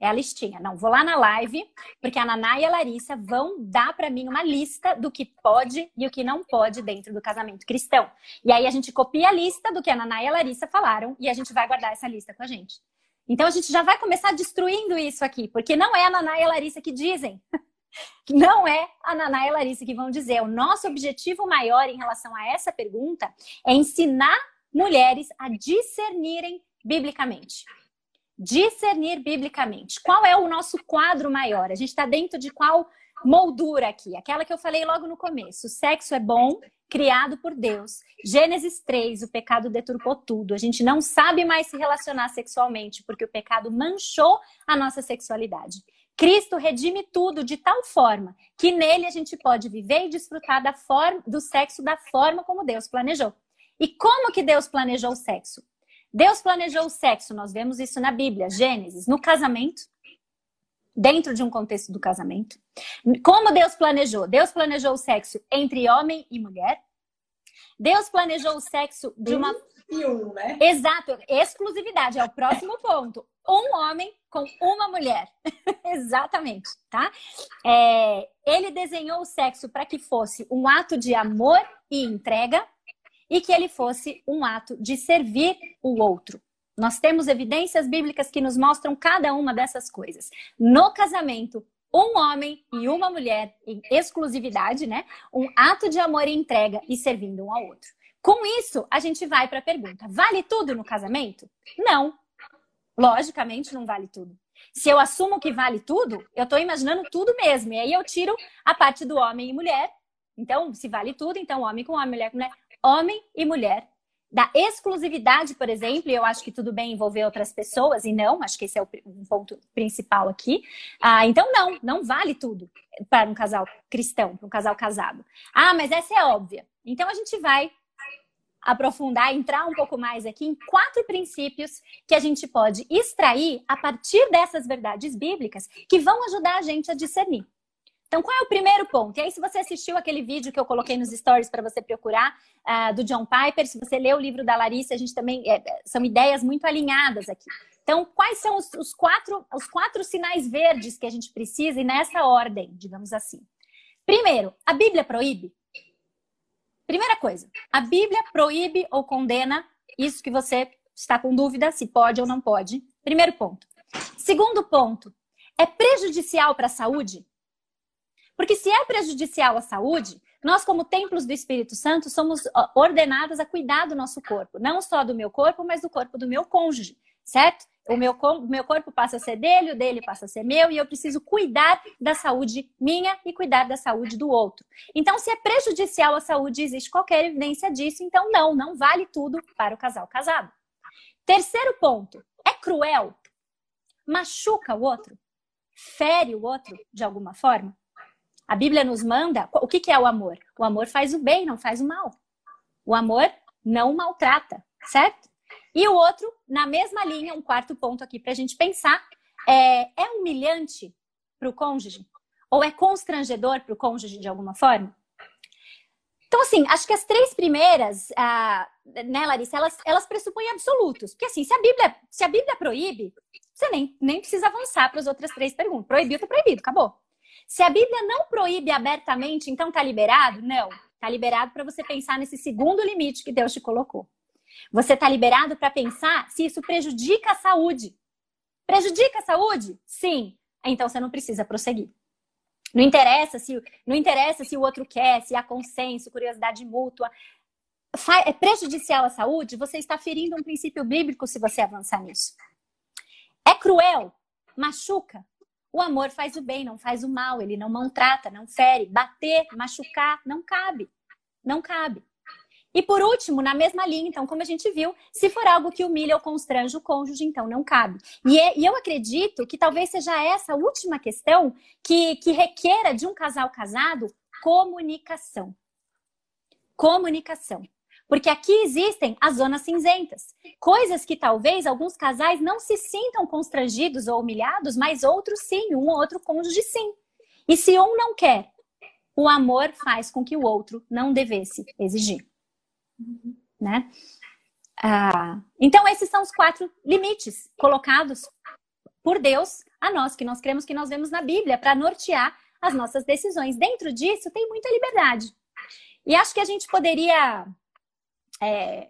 É a listinha. Não, vou lá na live, porque a Naná e a Larissa vão dar para mim uma lista do que pode e o que não pode dentro do casamento cristão. E aí a gente copia a lista do que a Naná e a Larissa falaram e a gente vai guardar essa lista com a gente. Então a gente já vai começar destruindo isso aqui, porque não é a Naná e a Larissa que dizem. Não é a Naná e a Larissa que vão dizer. O nosso objetivo maior em relação a essa pergunta é ensinar mulheres a discernirem biblicamente discernir biblicamente. Qual é o nosso quadro maior? A gente está dentro de qual moldura aqui? Aquela que eu falei logo no começo. O sexo é bom, criado por Deus. Gênesis 3, o pecado deturpou tudo. A gente não sabe mais se relacionar sexualmente porque o pecado manchou a nossa sexualidade. Cristo redime tudo de tal forma que nele a gente pode viver e desfrutar da forma, do sexo da forma como Deus planejou. E como que Deus planejou o sexo? Deus planejou o sexo, nós vemos isso na Bíblia, Gênesis, no casamento, dentro de um contexto do casamento. Como Deus planejou? Deus planejou o sexo entre homem e mulher. Deus planejou o sexo de uma. E um, né? Exato, exclusividade, é o próximo ponto. Um homem com uma mulher. Exatamente, tá? É, ele desenhou o sexo para que fosse um ato de amor e entrega, e que ele fosse um ato de servir o outro. Nós temos evidências bíblicas que nos mostram cada uma dessas coisas. No casamento, um homem e uma mulher em exclusividade, né? Um ato de amor e entrega e servindo um ao outro. Com isso, a gente vai para a pergunta: vale tudo no casamento? Não. Logicamente, não vale tudo. Se eu assumo que vale tudo, eu estou imaginando tudo mesmo. E aí eu tiro a parte do homem e mulher. Então, se vale tudo, então homem com homem, mulher com mulher homem e mulher. Da exclusividade, por exemplo, eu acho que tudo bem envolver outras pessoas, e não, acho que esse é o ponto principal aqui. Ah, então, não, não vale tudo para um casal cristão, para um casal casado. Ah, mas essa é óbvia. Então, a gente vai aprofundar, entrar um pouco mais aqui em quatro princípios que a gente pode extrair a partir dessas verdades bíblicas que vão ajudar a gente a discernir. Então, qual é o primeiro ponto? E aí, se você assistiu aquele vídeo que eu coloquei nos stories para você procurar, uh, do John Piper, se você leu o livro da Larissa, a gente também. É, são ideias muito alinhadas aqui. Então, quais são os, os, quatro, os quatro sinais verdes que a gente precisa e nessa ordem, digamos assim? Primeiro, a Bíblia proíbe? Primeira coisa, a Bíblia proíbe ou condena isso que você está com dúvida se pode ou não pode. Primeiro ponto. Segundo ponto, é prejudicial para a saúde? Porque se é prejudicial à saúde, nós, como templos do Espírito Santo, somos ordenados a cuidar do nosso corpo. Não só do meu corpo, mas do corpo do meu cônjuge, certo? O meu, meu corpo passa a ser dele, o dele passa a ser meu, e eu preciso cuidar da saúde minha e cuidar da saúde do outro. Então, se é prejudicial à saúde, existe qualquer evidência disso, então não, não vale tudo para o casal casado. Terceiro ponto, é cruel? Machuca o outro? Fere o outro de alguma forma? A Bíblia nos manda. O que, que é o amor? O amor faz o bem, não faz o mal. O amor não maltrata, certo? E o outro, na mesma linha, um quarto ponto aqui para a gente pensar: é, é humilhante para o cônjuge? Ou é constrangedor para o cônjuge de alguma forma? Então, assim, acho que as três primeiras, ah, né, Larissa, elas, elas pressupõem absolutos. Porque, assim, se a Bíblia, se a Bíblia proíbe, você nem, nem precisa avançar para as outras três perguntas. Proibiu, tá proibido, acabou. Se a Bíblia não proíbe abertamente, então tá liberado? Não. Tá liberado para você pensar nesse segundo limite que Deus te colocou. Você tá liberado para pensar se isso prejudica a saúde. Prejudica a saúde? Sim. Então você não precisa prosseguir. Não interessa se, não interessa se o outro quer, se há consenso, curiosidade mútua. É prejudicial à saúde? Você está ferindo um princípio bíblico se você avançar nisso. É cruel? Machuca? O amor faz o bem, não faz o mal, ele não maltrata, não fere, bater, machucar, não cabe. Não cabe. E por último, na mesma linha, então, como a gente viu, se for algo que humilha ou constrange o cônjuge, então não cabe. E, é, e eu acredito que talvez seja essa última questão que, que requeira de um casal casado comunicação. Comunicação. Porque aqui existem as zonas cinzentas, coisas que talvez alguns casais não se sintam constrangidos ou humilhados, mas outros sim, um ou outro cônjuge sim. E se um não quer, o amor faz com que o outro não devesse exigir. Né? Ah, então, esses são os quatro limites colocados por Deus a nós, que nós cremos que nós vemos na Bíblia, para nortear as nossas decisões. Dentro disso, tem muita liberdade. E acho que a gente poderia é,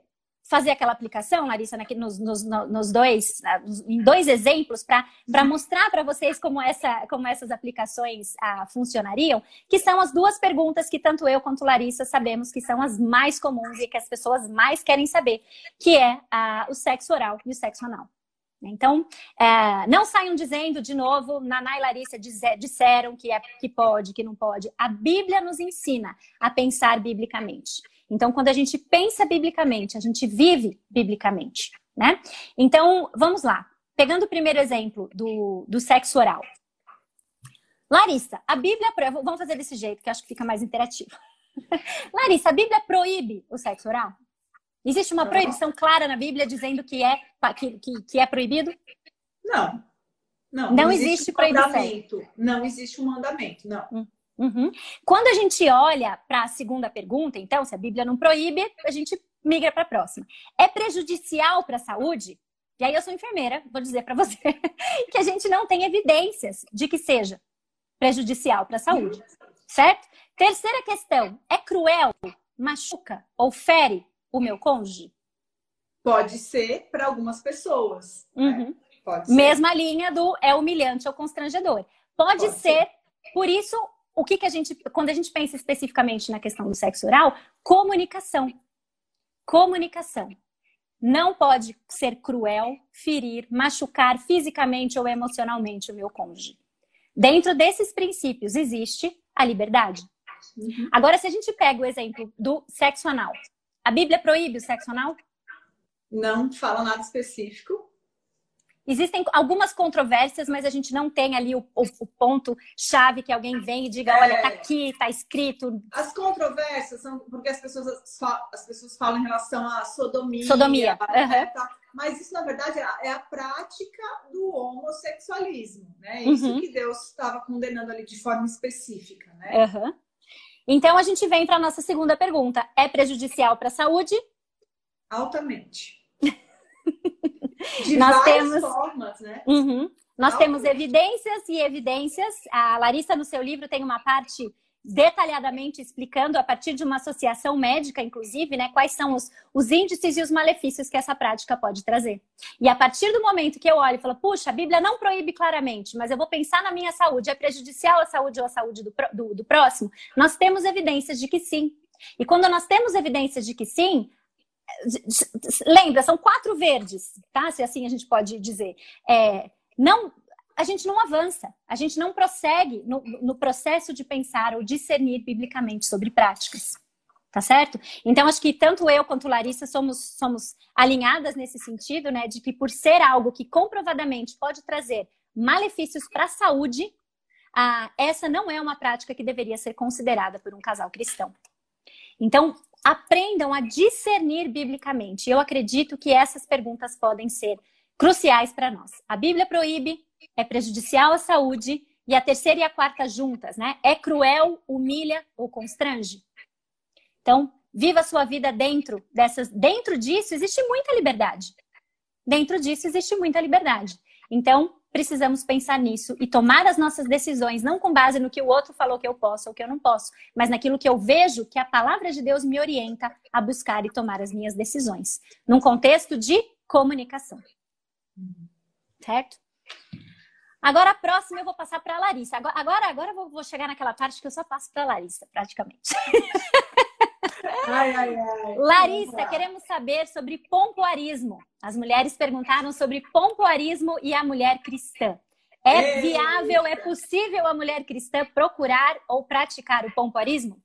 fazer aquela aplicação, Larissa, nos, nos, nos dois, em dois exemplos, para uhum. mostrar para vocês como, essa, como essas aplicações ah, funcionariam, que são as duas perguntas que tanto eu quanto Larissa sabemos que são as mais comuns e que as pessoas mais querem saber, que é ah, o sexo oral e o sexo anal. Então, é, não saiam dizendo de novo, Naná e Larissa disseram que, é, que pode, que não pode. A Bíblia nos ensina a pensar biblicamente. Então, quando a gente pensa biblicamente, a gente vive biblicamente, né? Então, vamos lá. Pegando o primeiro exemplo do, do sexo oral. Larissa, a Bíblia. Vamos fazer desse jeito, que acho que fica mais interativo. Larissa, a Bíblia proíbe o sexo oral? Existe uma proibição clara na Bíblia dizendo que é, que, que, que é proibido? Não. Não, não, não existe, existe proibição. Não existe um mandamento, não. Hum. Uhum. Quando a gente olha para a segunda pergunta, então, se a Bíblia não proíbe, a gente migra para a próxima. É prejudicial para a saúde? E aí eu sou enfermeira, vou dizer para você que a gente não tem evidências de que seja prejudicial para a saúde, certo? Terceira questão, é cruel, machuca ou fere o meu cônjuge? Pode ser para algumas pessoas. Né? Uhum. Né? Pode ser. Mesma linha do é humilhante ou constrangedor. Pode, Pode ser. ser. Por isso, o que, que a gente, quando a gente pensa especificamente na questão do sexo oral, comunicação. Comunicação. Não pode ser cruel, ferir, machucar fisicamente ou emocionalmente o meu cônjuge. Dentro desses princípios existe a liberdade. Uhum. Agora, se a gente pega o exemplo do sexo anal, a Bíblia proíbe o sexo anal? Não fala nada específico. Existem algumas controvérsias, mas a gente não tem ali o, o, o ponto-chave que alguém vem e diga, olha, tá é. aqui, tá escrito. As controvérsias são porque as pessoas, as pessoas falam em relação à sodomia. Sodomia. Né, uhum. Mas isso, na verdade, é a prática do homossexualismo, né? Isso uhum. que Deus estava condenando ali de forma específica, né? Uhum. Então, a gente vem para a nossa segunda pergunta. É prejudicial para a saúde? Altamente. De Nós temos... formas, né? Uhum. Nós Não. temos evidências e evidências. A Larissa, no seu livro, tem uma parte detalhadamente explicando, a partir de uma associação médica, inclusive, né, quais são os, os índices e os malefícios que essa prática pode trazer. E a partir do momento que eu olho e falo, puxa, a Bíblia não proíbe claramente, mas eu vou pensar na minha saúde, é prejudicial à saúde ou à saúde do, do, do próximo, nós temos evidências de que sim. E quando nós temos evidências de que sim, lembra, são quatro verdes, tá? Se assim a gente pode dizer. É, não, a gente não avança, a gente não prossegue no, no processo de pensar ou discernir biblicamente sobre práticas. Tá certo? Então, acho que tanto eu quanto Larissa somos, somos alinhadas nesse sentido, né? De que por ser algo que comprovadamente pode trazer malefícios para a saúde, essa não é uma prática que deveria ser considerada por um casal cristão. Então, aprendam a discernir biblicamente. Eu acredito que essas perguntas podem ser cruciais para nós. A Bíblia proíbe, é prejudicial à saúde, e a terceira e a quarta juntas, né? É cruel, humilha ou constrange. Então, viva a sua vida dentro dessas. Dentro disso existe muita liberdade. Dentro disso existe muita liberdade. Então, precisamos pensar nisso e tomar as nossas decisões, não com base no que o outro falou que eu posso ou que eu não posso, mas naquilo que eu vejo que a palavra de Deus me orienta a buscar e tomar as minhas decisões, num contexto de comunicação. Certo? Agora a próxima eu vou passar para a Larissa. Agora, agora, agora eu vou chegar naquela parte que eu só passo para a Larissa, praticamente. Ai, ai, ai. Larissa, queremos saber sobre pompoarismo. As mulheres perguntaram sobre pompoarismo e a mulher cristã. É viável, é possível a mulher cristã procurar ou praticar o pompoarismo?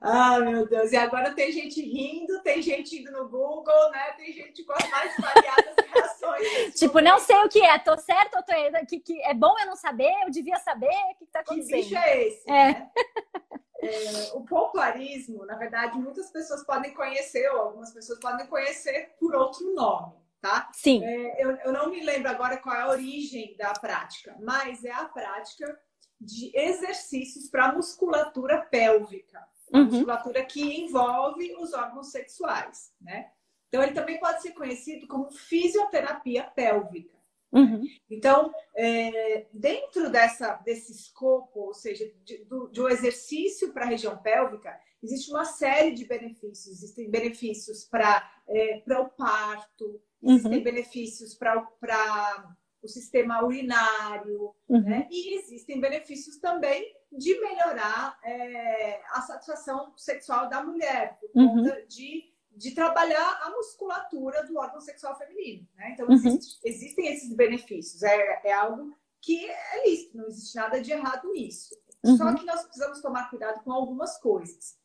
Ah, meu Deus. E agora tem gente rindo, tem gente indo no Google, né? Tem gente com as mais variadas reações. tipo, não sei o que é. Tô certo ou tô errado? Que, que é bom eu não saber? Eu devia saber? O que, tá acontecendo? Que bicho é esse? É. Né? É, o popularismo, na verdade, muitas pessoas podem conhecer, ou algumas pessoas podem conhecer por outro nome, tá? Sim. É, eu, eu não me lembro agora qual é a origem da prática, mas é a prática de exercícios para musculatura pélvica, uhum. musculatura que envolve os órgãos sexuais, né? Então, ele também pode ser conhecido como fisioterapia pélvica. Uhum. Então, é, dentro dessa, desse escopo, ou seja, de, do, de um exercício para a região pélvica, existe uma série de benefícios. Existem benefícios para é, o parto, existem uhum. benefícios para o sistema urinário, uhum. né? e existem benefícios também de melhorar é, a satisfação sexual da mulher, por uhum. conta de de trabalhar a musculatura do órgão sexual feminino. Né? Então, uhum. existe, existem esses benefícios. É, é algo que é lícito, não existe nada de errado nisso. Uhum. Só que nós precisamos tomar cuidado com algumas coisas.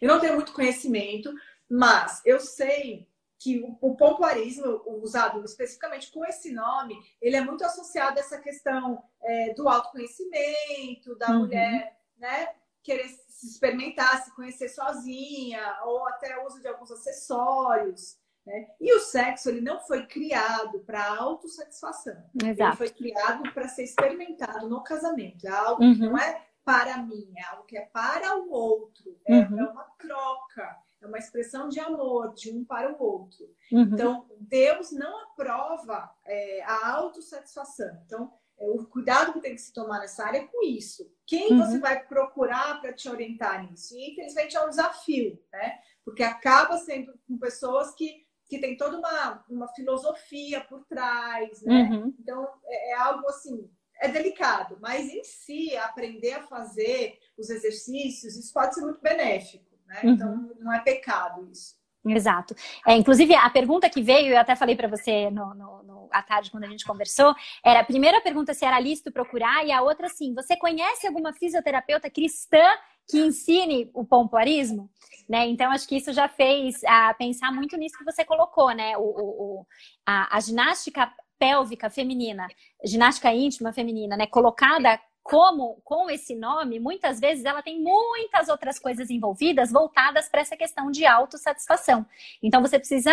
Eu não tenho muito conhecimento, mas eu sei que o, o pompoarismo, usado especificamente com esse nome, ele é muito associado a essa questão é, do autoconhecimento, da uhum. mulher, né? Querer se experimentar, se conhecer sozinha, ou até o uso de alguns acessórios. Né? E o sexo ele não foi criado para autossatisfação. Exato. Ele foi criado para ser experimentado no casamento. É algo uhum. que não é para mim, é algo que é para o outro. É, uhum. é uma troca, é uma expressão de amor de um para o outro. Uhum. Então, Deus não aprova é, a autossatisfação. Então, o cuidado que tem que se tomar nessa área é com isso. Quem uhum. você vai procurar para te orientar nisso? E, infelizmente, é um desafio, né? Porque acaba sendo com pessoas que, que têm toda uma, uma filosofia por trás, né? Uhum. Então, é, é algo assim, é delicado, mas em si, aprender a fazer os exercícios, isso pode ser muito benéfico, né? Uhum. Então, não é pecado isso. Exato. É, inclusive, a pergunta que veio, eu até falei para você no, no, no, à tarde, quando a gente conversou, era a primeira pergunta se era lícito procurar, e a outra, assim, você conhece alguma fisioterapeuta cristã que ensine o pompoarismo? Né? Então, acho que isso já fez a, pensar muito nisso que você colocou, né? O, o a, a ginástica pélvica feminina, ginástica íntima feminina, né, colocada como com esse nome, muitas vezes ela tem muitas outras coisas envolvidas voltadas para essa questão de autossatisfação. Então você precisa,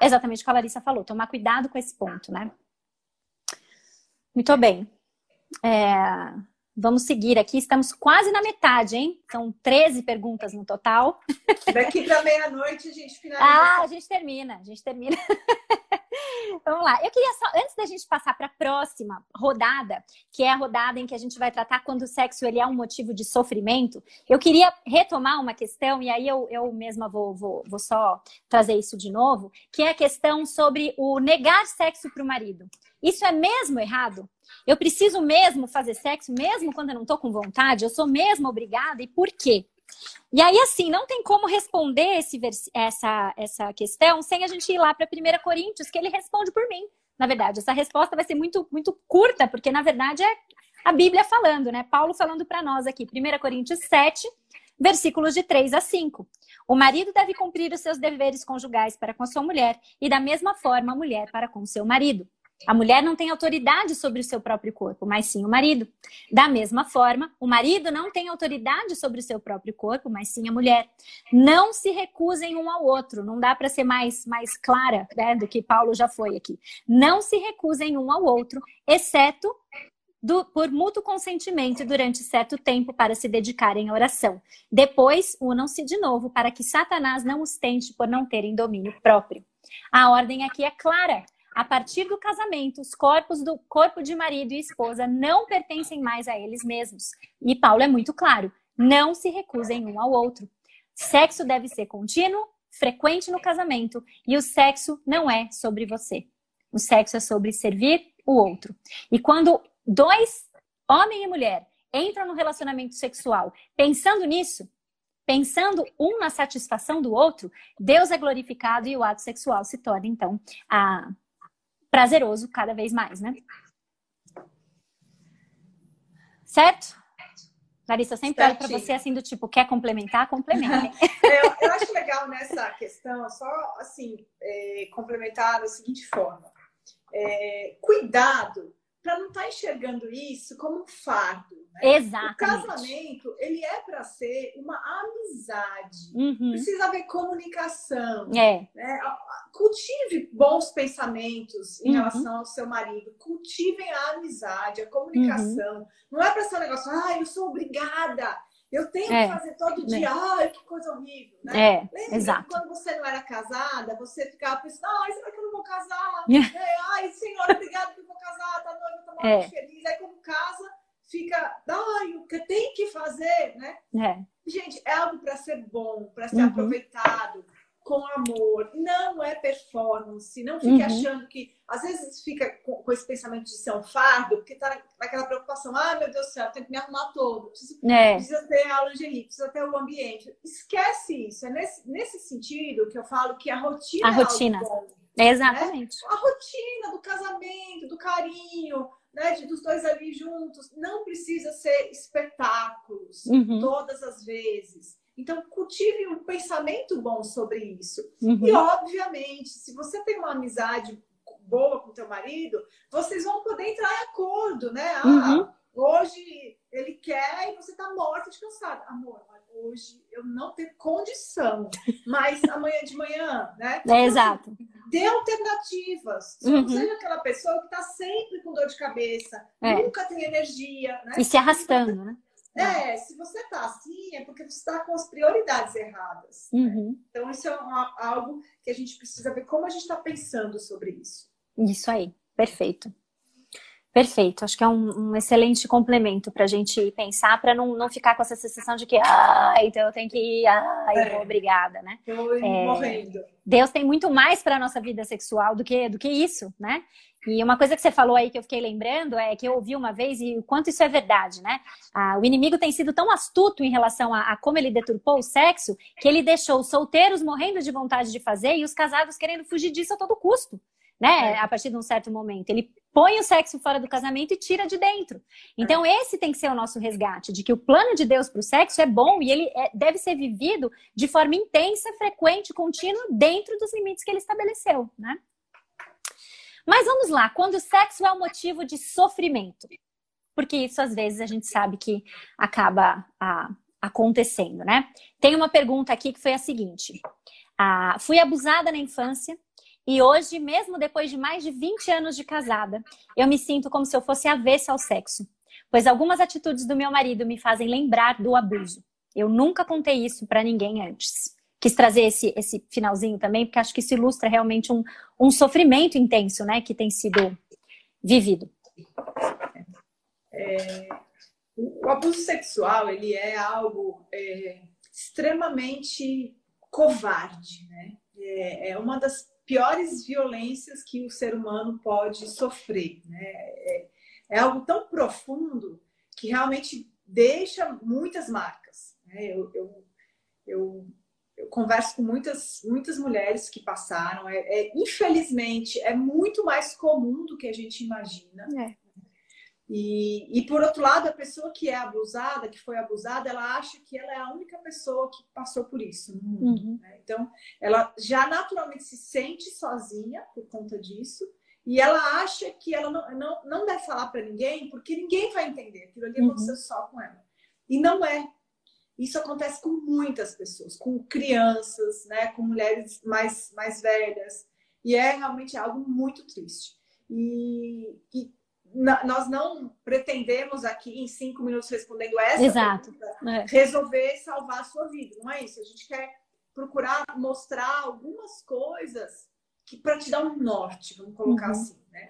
exatamente o que a Larissa falou, tomar cuidado com esse ponto, né? Muito bem. É, vamos seguir aqui, estamos quase na metade, hein? São 13 perguntas no total. Daqui para meia-noite a gente finaliza. Ah, a gente termina, a gente termina. Vamos lá. Eu queria só, antes da gente passar para a próxima rodada, que é a rodada em que a gente vai tratar quando o sexo ele é um motivo de sofrimento, eu queria retomar uma questão, e aí eu, eu mesma vou, vou, vou só trazer isso de novo, que é a questão sobre o negar sexo para o marido. Isso é mesmo errado? Eu preciso mesmo fazer sexo, mesmo quando eu não estou com vontade? Eu sou mesmo obrigada? E por quê? E aí, assim, não tem como responder esse, essa, essa questão sem a gente ir lá para 1 Coríntios, que ele responde por mim. Na verdade, essa resposta vai ser muito, muito curta, porque na verdade é a Bíblia falando, né? Paulo falando para nós aqui, 1 Coríntios 7, versículos de 3 a 5. O marido deve cumprir os seus deveres conjugais para com a sua mulher, e da mesma forma a mulher para com o seu marido. A mulher não tem autoridade sobre o seu próprio corpo, mas sim o marido. Da mesma forma, o marido não tem autoridade sobre o seu próprio corpo, mas sim a mulher. Não se recusem um ao outro. Não dá para ser mais, mais clara né, do que Paulo já foi aqui. Não se recusem um ao outro, exceto do, por mútuo consentimento durante certo tempo para se dedicarem à oração. Depois, unam-se de novo para que Satanás não os tente por não terem domínio próprio. A ordem aqui é clara. A partir do casamento, os corpos do corpo de marido e esposa não pertencem mais a eles mesmos. E Paulo é muito claro: não se recusem um ao outro. Sexo deve ser contínuo, frequente no casamento, e o sexo não é sobre você. O sexo é sobre servir o outro. E quando dois, homem e mulher, entram no relacionamento sexual pensando nisso, pensando um na satisfação do outro, Deus é glorificado e o ato sexual se torna, então, a, prazeroso cada vez mais, né? Certo? Larissa, eu sempre olho para você assim do tipo, quer complementar? Complemente. eu, eu, acho legal nessa questão, só assim, é, complementar da seguinte forma. É, cuidado para não estar tá enxergando isso como um fardo. Né? Exatamente. O casamento, ele é para ser uma amizade. Uhum. Precisa haver comunicação. É. Né? Cultive bons pensamentos em uhum. relação ao seu marido. Cultivem a amizade, a comunicação. Uhum. Não é para ser um negócio, ah, eu sou obrigada eu tenho é, que fazer todo dia, né? ai, que coisa horrível, né? É, Lembra exato. quando você não era casada, você ficava pensando, ai, será que eu não vou casar? é, ai, senhora, obrigada que eu vou casar, tá noiva, muito é. feliz. Aí quando casa, fica, ai, o que tem que fazer, né? É. Gente, é algo para ser bom, para ser uhum. aproveitado com amor, não é performance, não fique uhum. achando que, às vezes fica com, com, esse pensamento de ser um fardo, porque tá naquela preocupação, ah, meu Deus do céu, tenho que me arrumar todo, preciso, é. precisa ter a lingerie, precisa ter o ambiente. Esquece isso, é nesse, nesse sentido que eu falo que a rotina a é rotina. Bom, Exatamente. Né? A rotina do casamento, do carinho, né, de, dos dois ali juntos, não precisa ser espetáculos uhum. todas as vezes. Então, cultive um pensamento bom sobre isso. Uhum. E, obviamente, se você tem uma amizade boa com teu marido, vocês vão poder entrar em acordo, né? Ah, uhum. hoje ele quer e você tá morta de cansado. Amor, hoje eu não tenho condição, mas amanhã de manhã, né? É, exato. Dê alternativas. Uhum. Não seja aquela pessoa que está sempre com dor de cabeça, é. nunca tem energia, né? E se arrastando, né? É, se você tá assim, é porque você está com as prioridades erradas. Uhum. Então, isso é algo que a gente precisa ver como a gente está pensando sobre isso. Isso aí, perfeito. Perfeito, acho que é um, um excelente complemento para a gente pensar, para não, não ficar com essa sensação de que, ah, então eu tenho que ir, ah, é. obrigada, né? Estou é, morrendo. Deus tem muito mais para a nossa vida sexual do que, do que isso, né? E uma coisa que você falou aí que eu fiquei lembrando é que eu ouvi uma vez e o quanto isso é verdade, né? Ah, o inimigo tem sido tão astuto em relação a, a, como ele deturpou o sexo que ele deixou os solteiros morrendo de vontade de fazer e os casados querendo fugir disso a todo custo, né? É. A partir de um certo momento. Ele põe o sexo fora do casamento e tira de dentro. Então, é. esse tem que ser o nosso resgate, de que o plano de Deus para o sexo é bom e ele é, deve ser vivido de forma intensa, frequente, contínua, dentro dos limites que ele estabeleceu, né? Mas vamos lá, quando o sexo é um motivo de sofrimento, porque isso às vezes a gente sabe que acaba a, acontecendo, né? Tem uma pergunta aqui que foi a seguinte: ah, fui abusada na infância e hoje, mesmo depois de mais de 20 anos de casada, eu me sinto como se eu fosse avessa ao sexo, pois algumas atitudes do meu marido me fazem lembrar do abuso. Eu nunca contei isso para ninguém antes. Quis trazer esse, esse finalzinho também, porque acho que isso ilustra realmente um, um sofrimento intenso, né, que tem sido vivido. É, o abuso sexual ele é algo é, extremamente covarde, né? É, é, uma das piores violências que o ser humano pode sofrer, né? É, é algo tão profundo que realmente deixa muitas marcas. Né? Eu, eu, eu, eu, converso com muitas, muitas mulheres que passaram. É, é, infelizmente, é muito mais comum do que a gente imagina. É. E, e, por outro lado, a pessoa que é abusada, que foi abusada, ela acha que ela é a única pessoa que passou por isso no mundo. Uhum. Né? Então, ela já naturalmente se sente sozinha por conta disso. E ela acha que ela não, não, não deve falar para ninguém, porque ninguém vai entender. Aquilo ali uhum. aconteceu só com ela. E não é. Isso acontece com muitas pessoas, com crianças, né, com mulheres mais, mais velhas. E é realmente algo muito triste. E, e nós não pretendemos aqui em cinco minutos respondendo essa Exato. Pergunta, é. resolver salvar a sua vida. Não é isso. A gente quer procurar mostrar algumas coisas que para te dar um norte, vamos colocar uhum. assim, né?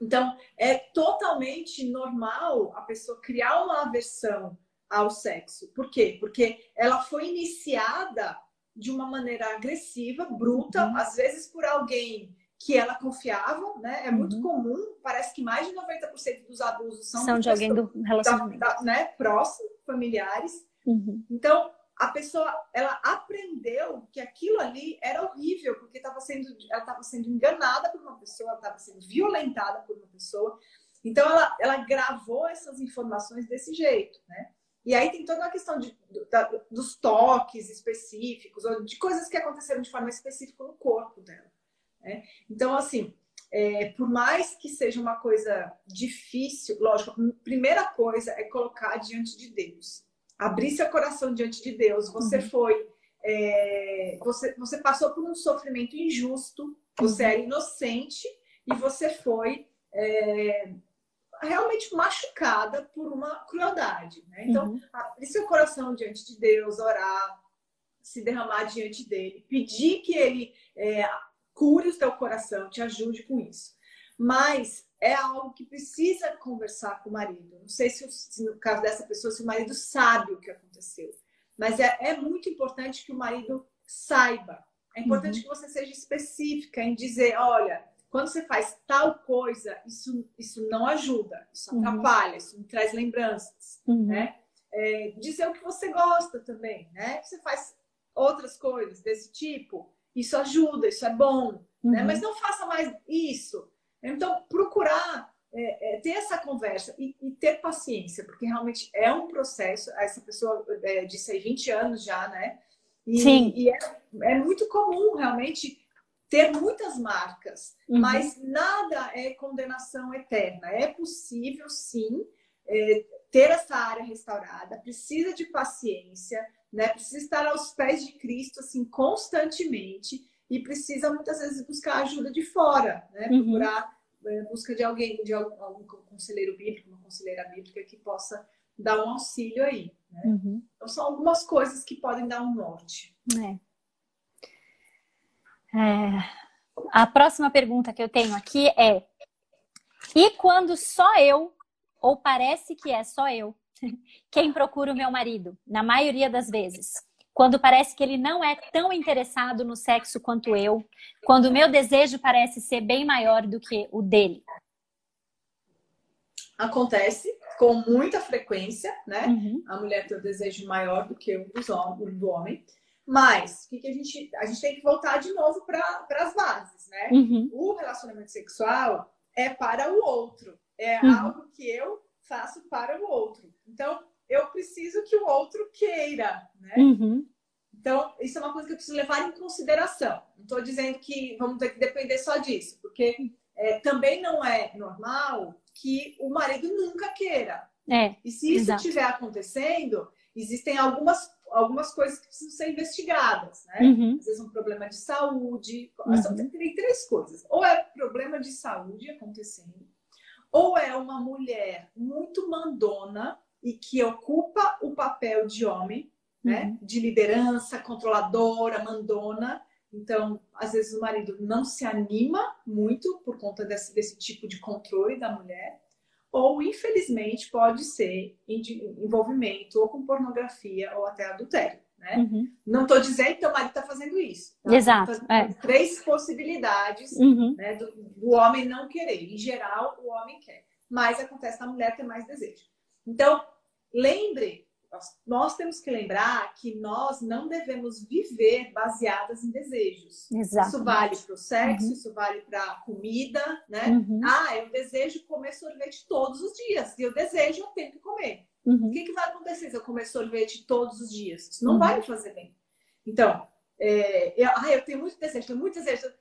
Então, é totalmente normal a pessoa criar uma aversão ao sexo. Por quê? Porque ela foi iniciada de uma maneira agressiva, bruta, uhum. às vezes por alguém que ela confiava, né? É muito uhum. comum, parece que mais de 90% dos abusos são, são de alguém do relacionamento, da, da, né? Próximo, familiares. Uhum. Então, a pessoa, ela aprendeu que aquilo ali era horrível, porque estava sendo, ela estava sendo enganada por uma pessoa, ela estava sendo violentada por uma pessoa. Então, ela, ela gravou essas informações desse jeito, né? E aí tem toda a questão de, da, dos toques específicos, ou de coisas que aconteceram de forma específica no corpo dela. Né? Então, assim, é, por mais que seja uma coisa difícil, lógico, a primeira coisa é colocar diante de Deus. Abrir seu coração diante de Deus. Você uhum. foi. É, você, você passou por um sofrimento injusto, você uhum. é inocente e você foi é, realmente machucada por uma crueldade. Né? Então, uhum. abrir seu coração diante de Deus, orar, se derramar diante dele, pedir que ele é, cure o teu coração, te ajude com isso. Mas é algo que precisa conversar com o marido. Não sei se, se no caso dessa pessoa, se o marido sabe o que aconteceu. Mas é, é muito importante que o marido saiba. É importante uhum. que você seja específica em dizer, olha, quando você faz tal coisa, isso, isso não ajuda, isso uhum. atrapalha, isso traz lembranças, uhum. né? É, dizer o que você gosta também, né? Você faz outras coisas desse tipo, isso ajuda, isso é bom, né? uhum. né? Mas não faça mais isso. Então, procurar é, é, ter essa conversa e, e, ter paciência, porque realmente é um processo. Essa pessoa é, disse aí 20 anos já, né? E, Sim. E é, é muito comum realmente ter muitas marcas, uhum. mas nada é condenação eterna. É possível, sim, é, ter essa área restaurada, precisa de paciência, né? Precisa estar aos pés de Cristo assim constantemente e precisa muitas vezes buscar ajuda de fora, né? Uhum. Procurar é, busca de alguém, de algum, algum conselheiro bíblico, uma conselheira bíblica que possa dar um auxílio aí. Né? Uhum. Então são algumas coisas que podem dar um norte. É. É. A próxima pergunta que eu tenho aqui é: e quando só eu, ou parece que é só eu, quem procura o meu marido, na maioria das vezes. Quando parece que ele não é tão interessado no sexo quanto eu, quando o meu desejo parece ser bem maior do que o dele. Acontece com muita frequência, né? Uhum. A mulher tem o desejo maior do que o do homem. Mas o que, que a gente. A gente tem que voltar de novo para as bases, né? Uhum. O relacionamento sexual é para o outro. É uhum. algo que eu faço para o outro. Então, eu preciso que o outro queira, né? Uhum. Então, isso é uma coisa que eu preciso levar em consideração. Não estou dizendo que vamos ter que depender só disso, porque é, também não é normal que o marido nunca queira. É, e se isso estiver acontecendo, existem algumas, algumas coisas que precisam ser investigadas, né? Uhum. Às vezes um problema de saúde. Uhum. Tem três coisas. Ou é problema de saúde acontecendo, ou é uma mulher muito mandona e que ocupa o papel de homem, né? Uhum. De liderança, controladora, mandona. Então, às vezes o marido não se anima muito por conta desse, desse tipo de controle da mulher ou infelizmente pode ser envolvimento ou com pornografia ou até adultério. Né? Uhum. Não estou dizendo que o marido está fazendo isso. Tá? Exato. Tá é. Três possibilidades uhum. né, do, do, homem não querer. Em geral, o homem quer. Mas acontece na mulher ter mais desejo. Então, lembre nós, nós, temos que lembrar que nós não devemos viver baseadas em desejos. Isso vale para o sexo, uhum. isso vale para a comida, né? Uhum. Ah, eu desejo comer sorvete todos os dias. E eu desejo, eu tenho que comer. Uhum. O que, que, vai acontecer se eu comer sorvete todos os dias? Isso não uhum. vai me fazer bem. Então, é, eu, ah, eu tenho muito desejo, tenho muito desejo.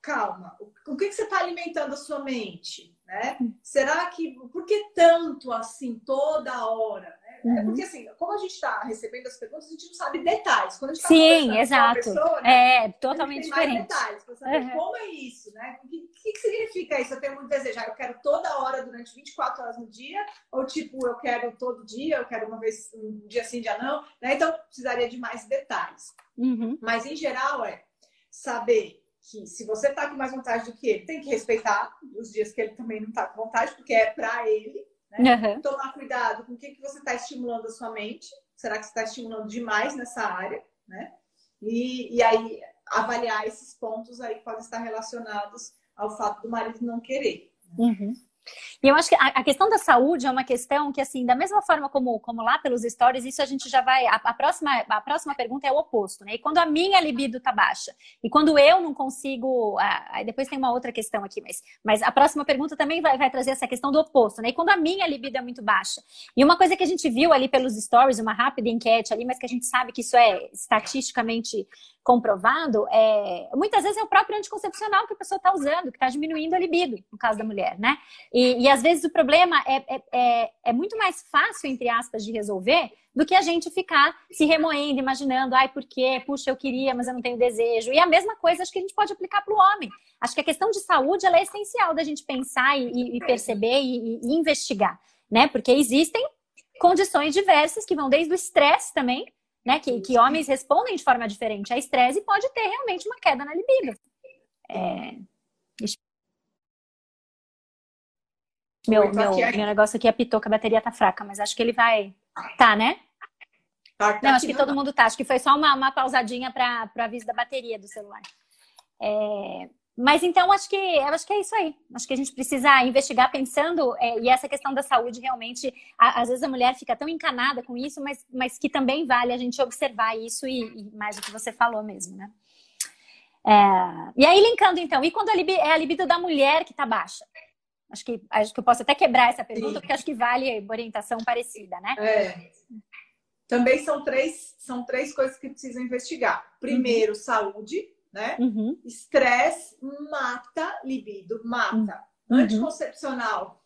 Calma, o que, que você está alimentando a sua mente? Né? Uhum. Será que por que tanto assim toda hora? É uhum. É porque, assim, como a gente está recebendo as perguntas, a gente não sabe detalhes. Quando a gente tá Sim, exato. Pessoa, né, é totalmente diferente. detalhes para saber uhum. como é isso, né? O que, que, que, significa isso? Eu tenho muito desejar. Eu quero toda hora durante 24 horas no dia, ou tipo, eu quero todo dia, eu quero uma vez, um dia sim, dia não. Né? Então, precisaria de mais detalhes. Uhum. Mas, em geral, é saber que se você está com mais vontade do que ele, tem que respeitar os dias que ele também não está com vontade, porque é para ele. Né? Uhum. Tomar cuidado com o que, que você está estimulando a sua mente. Será que você está estimulando demais nessa área? Né? E, e aí avaliar esses pontos aí podem estar relacionados ao fato do marido não querer. Uhum. E eu acho que a, questão da saúde é uma questão que, assim, da mesma forma como, como lá pelos stories, isso a gente já vai. A, a, próxima, a próxima pergunta é o oposto, né? E quando a minha libido tá baixa, e quando eu não consigo. Aí depois tem uma outra questão aqui, mas, mas a próxima pergunta também vai, vai trazer essa questão do oposto, né? E quando a minha libido é muito baixa. E uma coisa que a gente viu ali pelos stories, uma rápida enquete ali, mas que a gente sabe que isso é estatisticamente comprovado, é, muitas vezes é o próprio anticoncepcional que a pessoa está usando, que está diminuindo a libido, no caso da mulher, né? E, e às vezes o problema é, é, é, é, muito mais fácil, entre aspas, de resolver do que a gente ficar se remoendo, imaginando, ai, por quê? Puxa, eu queria, mas eu não tenho desejo. E a mesma coisa acho que a gente pode aplicar para o homem. Acho que a questão de saúde é essencial da gente pensar e, e perceber e, e investigar, né? Porque existem condições diversas que vão desde o estresse também, né? Que, que homens respondem de forma diferente a estresse e pode ter realmente uma queda na libido. É... Meu, meu, meu negócio aqui apitou que a bateria tá fraca, mas acho que ele vai. Tá, né? Tá, tá não, acho que todo mundo tá. Acho que foi só uma, uma pausadinha para o aviso da bateria do celular. É... Mas então acho que acho que é isso aí. Acho que a gente precisa investigar pensando é, e essa questão da saúde realmente a, às vezes a mulher fica tão encanada com isso, mas, mas que também vale a gente observar isso e, e mais o que você falou mesmo, né? É, e aí linkando então, e quando a libido, é a libido da mulher que está baixa? Acho que acho que eu posso até quebrar essa pergunta Sim. porque acho que vale orientação parecida, né? É. Também são três são três coisas que precisam investigar. Primeiro, uhum. saúde né? Uhum. Estresse mata libido, mata. Uhum. Anticoncepcional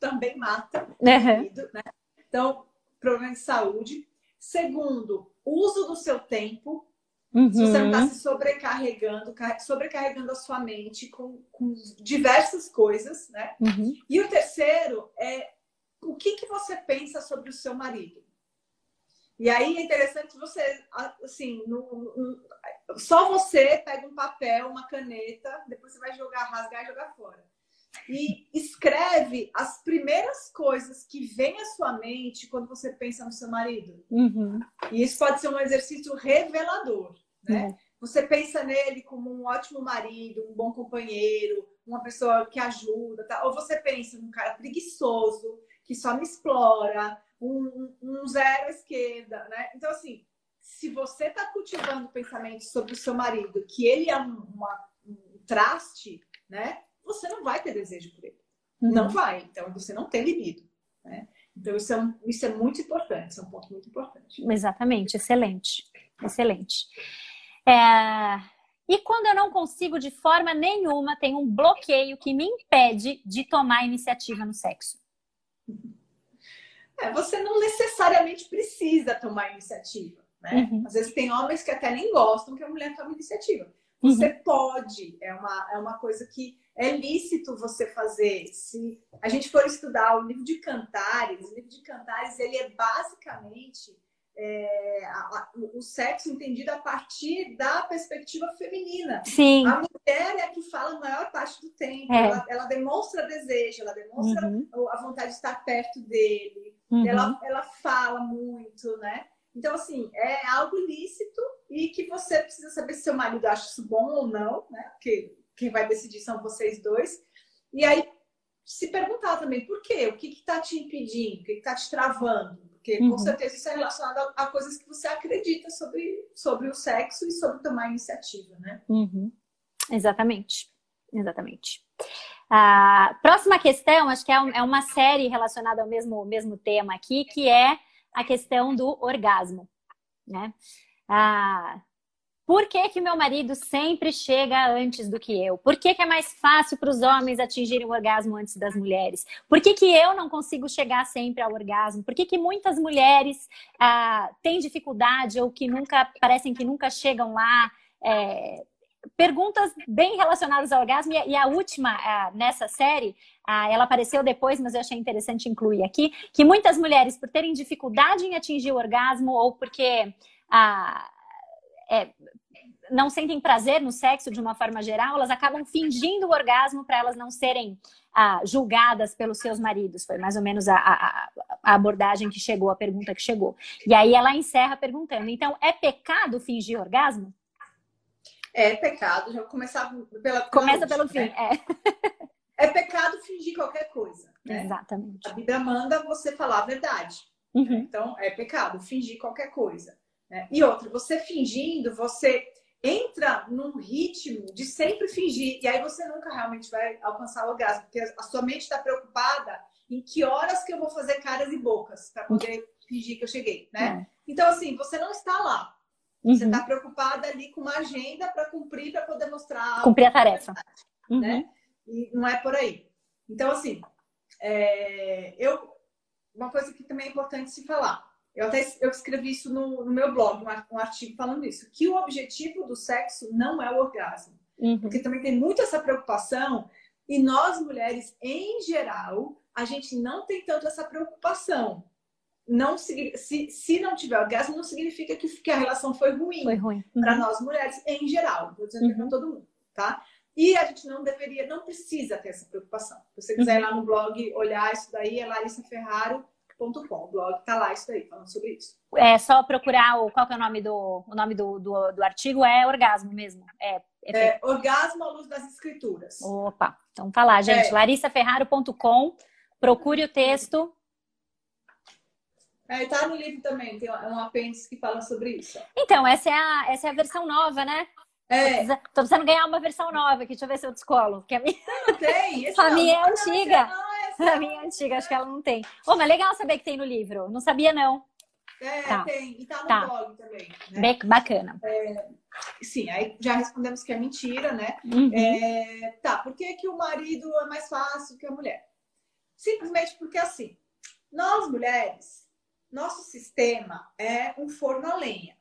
também mata uhum. libido, né? Então, problema de saúde. Segundo, uso do seu tempo. Uhum. Se você não está se sobrecarregando, sobrecarregando a sua mente com, com diversas coisas, né? Uhum. E o terceiro é o que, que você pensa sobre o seu marido. E aí é interessante você, assim, no, no, só você pega um papel, uma caneta, depois você vai jogar, rasgar e jogar fora. E escreve as primeiras coisas que vêm à sua mente quando você pensa no seu marido. Uhum. E isso pode ser um exercício revelador, né? Uhum. Você pensa nele como um ótimo marido, um bom companheiro, uma pessoa que ajuda, tá? ou você pensa num cara preguiçoso, que só me explora, um, um zero à esquerda, né? Então, assim, se você está cultivando pensamentos sobre o seu marido, que ele é uma, um traste, né? Você não vai ter desejo por ele. Uhum. Não vai. Então, você não tem libido, né? Então, isso é, isso é muito importante, isso é um ponto muito importante. Exatamente, excelente, excelente. É... E quando eu não consigo de forma nenhuma, tem um bloqueio que me impede de tomar iniciativa no sexo. É, você não necessariamente precisa tomar iniciativa. Né? Uhum. Às vezes tem homens que até nem gostam que a mulher tome iniciativa. Você uhum. pode, é uma, é uma coisa que é lícito você fazer. Se a gente for estudar o livro de Cantares, o livro de Cantares ele é basicamente é, a, a, o sexo entendido a partir da perspectiva feminina. Sim. A mulher é a que fala a maior parte do tempo. É. Ela, ela, demonstra desejo, ela demonstra uhum. a vontade de estar perto dele. Uhum. Ela, ela fala muito, né? Então, assim, é algo lícito e que você precisa saber se seu marido acha isso bom ou não, né? Porque quem vai decidir são vocês dois. E aí, se perguntar também por quê? O que está te impedindo? O que está te travando? Porque uhum. com certeza isso é relacionado a, a, coisas que você acredita sobre, sobre o sexo e sobre tomar iniciativa, né? Uhum. Exatamente. Exatamente. A próxima questão, acho que é, é uma série relacionada ao mesmo, mesmo tema aqui, que é a questão do orgasmo, né? Ah, por que, que meu marido sempre chega antes do que eu? Por que, que é mais fácil para os homens atingirem o orgasmo antes das mulheres? Por que, que eu não consigo chegar sempre ao orgasmo? Por que, que muitas mulheres ah, têm dificuldade ou que nunca parecem que nunca chegam lá? É, perguntas bem relacionadas ao orgasmo. E, a última nessa série, ela apareceu depois, mas eu achei interessante incluir aqui, que muitas mulheres, por terem dificuldade em atingir o orgasmo ou porque é, não sentem prazer no sexo de uma forma geral, elas acabam fingindo o orgasmo para elas não serem julgadas pelos seus maridos. Foi mais ou menos a, a, a, abordagem que chegou, a pergunta que chegou. E aí ela encerra perguntando: então, é pecado fingir orgasmo? É pecado, já começar pela. Começa pelo fim, né? é. É pecado fingir qualquer coisa. Né? Exatamente. A Bíblia manda você falar a verdade. Uhum. Então, é pecado fingir qualquer coisa. Né? E outra, você fingindo, você entra num ritmo de sempre fingir. E aí você nunca realmente vai alcançar o orgasmo, porque a sua mente está preocupada em que horas que eu vou fazer caras e bocas para poder fingir que eu cheguei, né? É. Então, assim, você não está lá. Você está uhum. preocupada ali com uma agenda para cumprir, para poder mostrar. Cumprir a tarefa. Né? Uhum. Né? E não é por aí. Então, assim, é... eu... uma coisa que também é importante se falar. Eu até eu escrevi isso no, no meu blog, um artigo falando isso, que o objetivo do sexo não é o orgasmo. Uhum. Porque também tem muito essa preocupação, e nós mulheres, em geral, a gente não tem tanto essa preocupação. Não, se, se não tiver orgasmo, não significa que, que a relação foi ruim, foi ruim. Uhum. para nós mulheres, em geral. Estou dizendo uhum. para todo mundo, tá? E a gente não deveria, não precisa ter essa preocupação. Se você quiser ir lá no blog olhar isso daí, é Larissa Ferraro o blog tá lá isso aí, falando sobre isso. É só procurar o, qual que é o nome do o nome do, do, do artigo, é orgasmo mesmo. É, é, é Orgasmo à luz das escrituras. Opa, então tá lá, gente. É. larissaferraro.com, procure o texto. É, tá no livro também, tem um apêndice que fala sobre isso. Então, essa é a, essa é a versão nova, né? É. Tô precisando ganhar uma versão nova aqui, deixa eu ver se eu descolo. Que a minha... Não, tem. Esse a minha é antiga. Não, a minha é antiga, acho que ela não tem. Ô, mas legal saber que tem no livro. Não sabia, não. É, tá. tem. E tá no tá. blog também. Né? Bacana. É, sim, aí já respondemos que é mentira, né? Uhum. É, tá, por que, que o marido é mais fácil que a mulher? Simplesmente porque assim, nós mulheres, nosso sistema é um forno a lenha.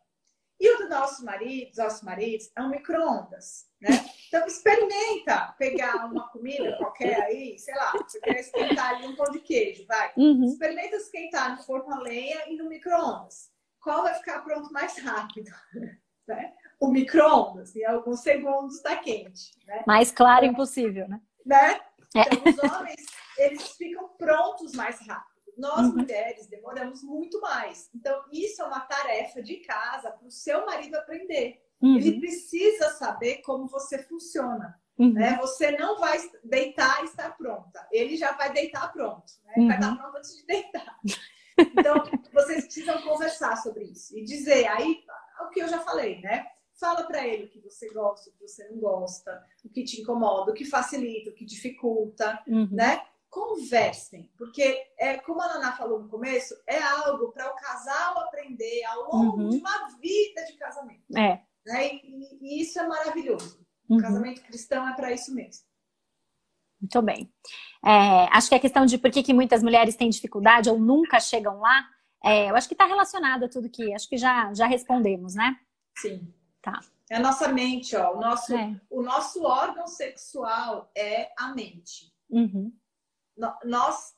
E o do nosso marido, dos nossos maridos, é um micro-ondas, né? Então, experimenta pegar uma comida qualquer aí, sei lá, você quer esquentar ali um pão de queijo, vai. Uhum. Experimenta esquentar no forno a lenha e no micro-ondas. Qual vai ficar pronto mais rápido? Né? O micro-ondas, em alguns segundos está quente. Né? Mais claro então, impossível, né? né? Então, é. os homens, eles ficam prontos mais rápido. Nós, uhum. mulheres, demoramos muito mais. Então, isso é uma tarefa de casa para o seu marido aprender. Uhum. Ele precisa saber como você funciona. Uhum. Né? Você não vai deitar e estar pronta. Ele já vai deitar pronto. Né? Vai estar uhum. pronto antes de deitar. Então, vocês precisam conversar sobre isso. E dizer, aí, o que eu já falei, né? Fala para ele o que você gosta, o que você não gosta, o que te incomoda, o que facilita, o que dificulta, uhum. né? Conversem, porque é como a Naná falou no começo, é algo para o casal aprender ao longo uhum. de uma vida de casamento. É. Né? E, e, isso é maravilhoso. O uhum. casamento cristão é para isso mesmo. Muito bem. É, acho que a questão de por que, que muitas mulheres têm dificuldade ou nunca chegam lá, é, eu acho que está relacionado a tudo que acho que já, já respondemos, né? Sim. Tá. É a nossa mente, ó. O nosso, é. o nosso órgão sexual é a mente. Uhum. Nós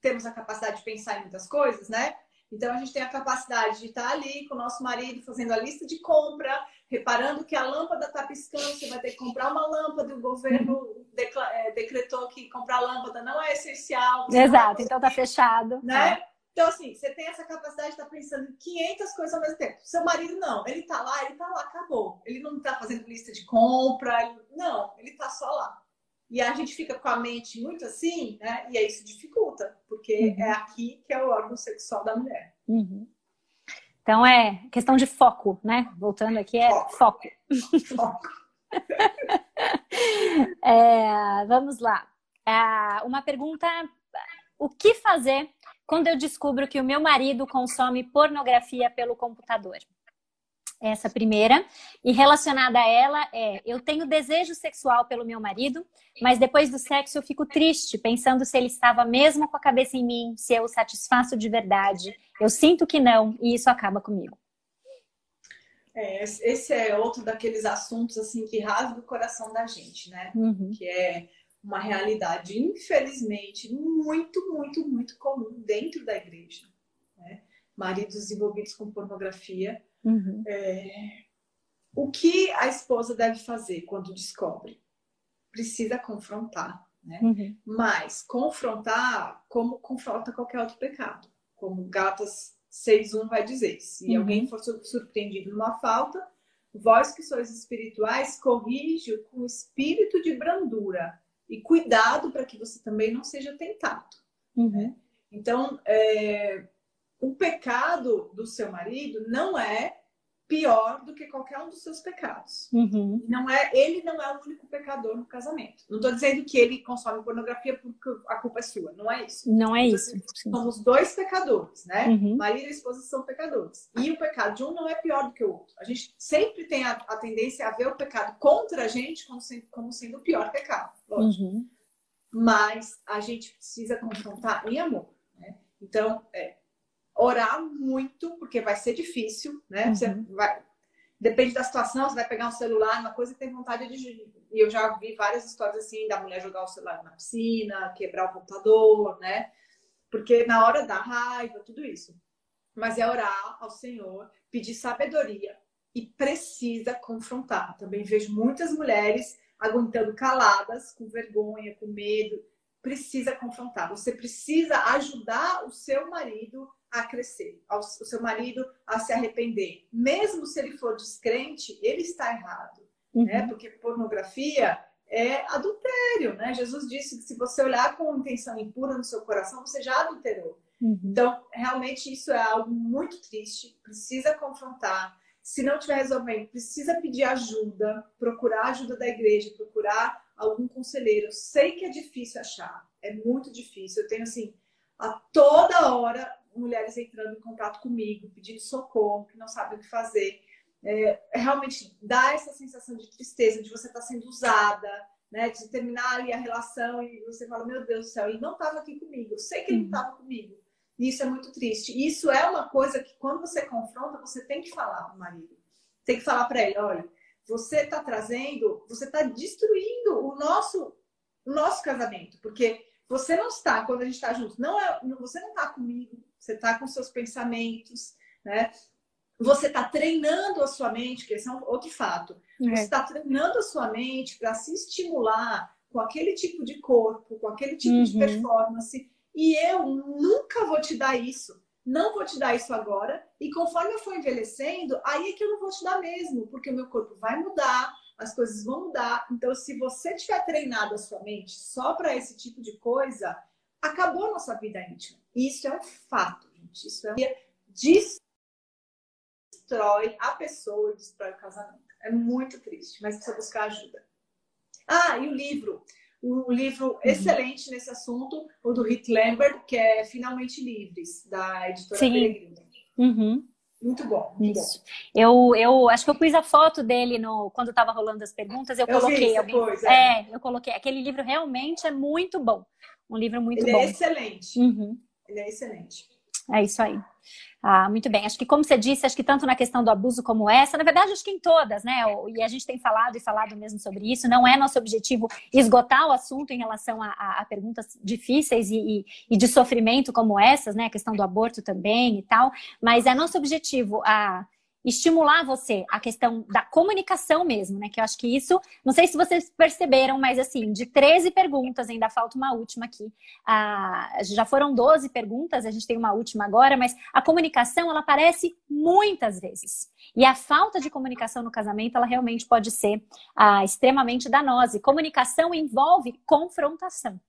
temos a capacidade de pensar em muitas coisas, né? Então a gente tem a capacidade de estar ali com o nosso marido fazendo a lista de compra, reparando que a lâmpada está piscando, você vai ter que comprar uma lâmpada, o governo é, decretou que comprar lâmpada não é essencial. Exato, então tá fechado. Né? É. Então, assim, você tem essa capacidade de estar pensando em 500 coisas ao mesmo tempo. Seu marido não, ele tá lá, ele tá lá, acabou. Ele não tá fazendo lista de compra, ele... não, ele tá só lá. E a gente fica com a mente muito assim, né? E aí isso dificulta, porque uhum. é aqui que é o órgão sexual da mulher. Uhum. Então é questão de foco, né? Voltando aqui, é foco. Foco. foco. é, vamos lá. É, uma pergunta: o que fazer quando eu descubro que o meu marido consome pornografia pelo computador? Essa primeira. E relacionada a ela é: eu tenho desejo sexual pelo meu marido, mas depois do sexo eu fico triste, pensando se ele estava mesmo com a cabeça em mim, se eu o satisfaço de verdade. Eu sinto que não, e isso acaba comigo. É, esse é outro daqueles assuntos assim que rasga o coração da gente, né? Uhum. Que é uma realidade, infelizmente, muito, muito, muito comum dentro da igreja. Né? Maridos envolvidos com pornografia Uhum. É... O que a esposa deve fazer quando descobre? Precisa confrontar, né? Uhum. Mas confrontar como confronta qualquer outro pecado. Como Gatas 6.1 vai dizer. Se uhum. alguém for surpreendido numa falta, vós que sois espirituais, corrige-o com espírito de brandura e cuidado para que você também não seja tentado. Uhum. Né? Então, é, o pecado do seu marido não é pior do que qualquer um dos seus pecados. Uhum. Não é, ele não é o único pecador no casamento. Não estou dizendo que ele consome pornografia porque a culpa é sua. Não é isso. Não é isso. Somos dois pecadores, né? Uhum. Marido e esposa são pecadores. E o pecado de um não é pior do que o outro. A gente sempre tem a, a tendência a ver o pecado contra a gente como sendo, como sendo o pior pecado. Uhum. Mas a gente precisa confrontar em amor. Né? Então, é, orar muito, porque vai ser difícil, né? Uhum. Você vai, depende da situação, você vai pegar um celular, uma coisa que tem vontade de. E eu já vi várias histórias assim da mulher jogar o celular na piscina, quebrar o computador, né? Porque na hora da raiva, tudo isso. Mas é orar ao Senhor, pedir sabedoria e precisa confrontar. Também vejo muitas mulheres aguentando caladas, com vergonha, com medo. Precisa confrontar. Você precisa ajudar o seu marido a crescer, ao, seu marido a se arrepender. Mesmo se ele for descrente, ele está errado, uhum. né? Porque pornografia é adultério, né? Jesus disse que se você olhar com intenção impura no seu coração, você já adulterou. Uhum. Então, realmente isso é algo muito triste, precisa confrontar. Se não estiver resolvendo, precisa pedir ajuda, procurar ajuda da igreja, procurar algum conselheiro. Eu sei que é difícil achar, é muito difícil. Eu tenho assim, a toda hora mulheres entrando em contato comigo, pedindo socorro, que não sabem o que fazer. É, é, realmente dá essa sensação de tristeza, de você estar tá sendo usada, né? De terminar ali a relação e você fala, meu Deus do céu, ele não estava aqui comigo, eu sei que ele não estava uhum. comigo. E isso é muito triste. E isso é uma coisa que quando você confronta, você tem que falar para o marido. Tem que falar para ele, olha, você está trazendo, você está destruindo o nosso, o nosso casamento, porque você não está, quando a gente está junto, não é, você não está comigo, você está com seus pensamentos, né? Você está treinando a sua mente, que esse é um outro fato. É. Você está treinando a sua mente para se estimular com aquele tipo de corpo, com aquele tipo uhum. de performance. E eu nunca vou te dar isso. Não vou te dar isso agora. E conforme eu for envelhecendo, aí é que eu não vou te dar mesmo, porque o meu corpo vai mudar, as coisas vão mudar. Então, se você tiver treinado a sua mente só para esse tipo de coisa, acabou a nossa vida íntima. Isso é um fato, gente. Isso é um... destrói a pessoa e destrói o casamento. É muito triste, mas precisa buscar ajuda. Ah, e o livro. O livro uhum. excelente nesse assunto, o do Rick Lambert, que é Finalmente Livres, da editora Sim. Uhum. Muito bom. Muito Isso. Bom. Eu, eu acho que eu pus a foto dele no quando estava rolando as perguntas, eu, eu coloquei. Alguém, coisa, é. é. eu coloquei. Aquele livro realmente é muito bom. Um livro muito Ele bom. Ele é excelente. Uhum. Ele é excelente. É isso aí. Ah, muito bem. Acho que, como você disse, acho que tanto na questão do abuso como essa, na verdade, acho que em todas, né? E a gente tem falado e falado mesmo sobre isso. Não é nosso objetivo esgotar o assunto em relação a, a, a perguntas difíceis e, e, e, de sofrimento como essas, né? A questão do aborto também e tal. Mas é nosso objetivo a estimular você a questão da comunicação mesmo, né? Que eu acho que isso, não sei se vocês perceberam, mas assim, de 13 perguntas, ainda falta uma última aqui. Ah, já foram 12 perguntas, a gente tem uma última agora, mas a comunicação ela aparece muitas vezes. E a falta de comunicação no casamento, ela realmente pode ser ah, extremamente danosa. E comunicação envolve confrontação.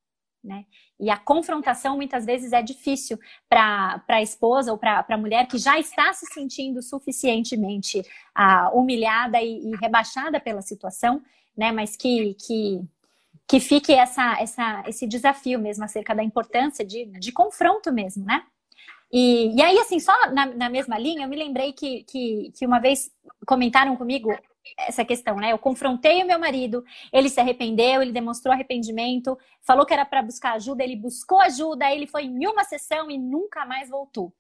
Né? E a confrontação muitas vezes é difícil para a esposa ou para a mulher que já está se sentindo suficientemente ah, humilhada e, e, rebaixada pela situação, né? Mas que, que, que fique essa, essa, esse desafio mesmo acerca da importância de, de confronto mesmo, né? E, e aí, assim, só na, na mesma linha, eu me lembrei que, que, que uma vez comentaram comigo essa questão, né? Eu confrontei o meu marido, ele se arrependeu, ele demonstrou arrependimento, falou que era para buscar ajuda, ele buscou ajuda, ele foi em uma sessão e nunca mais voltou.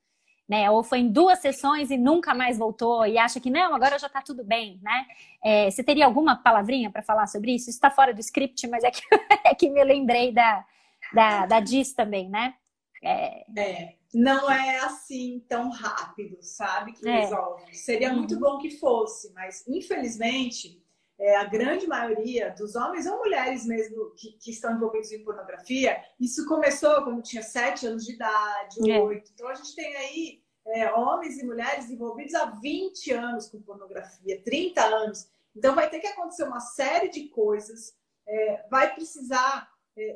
Né? Ou foi em duas sessões e nunca mais voltou e acha que não, agora já está tudo bem, né? É, você teria alguma palavrinha para falar sobre isso? Isso está fora do script, mas é que, é que me lembrei da, da, da Diz também, né? É... é não é assim tão rápido, sabe? Que é. resolve. Seria uhum. muito bom que fosse, mas infelizmente é, a grande maioria dos homens ou mulheres mesmo que, que, estão envolvidos em pornografia, isso começou quando tinha sete anos de idade, é. oito. Então a gente tem aí é, homens e mulheres envolvidos há 20 anos com pornografia, 30 anos. Então vai ter que acontecer uma série de coisas, é, vai precisar é,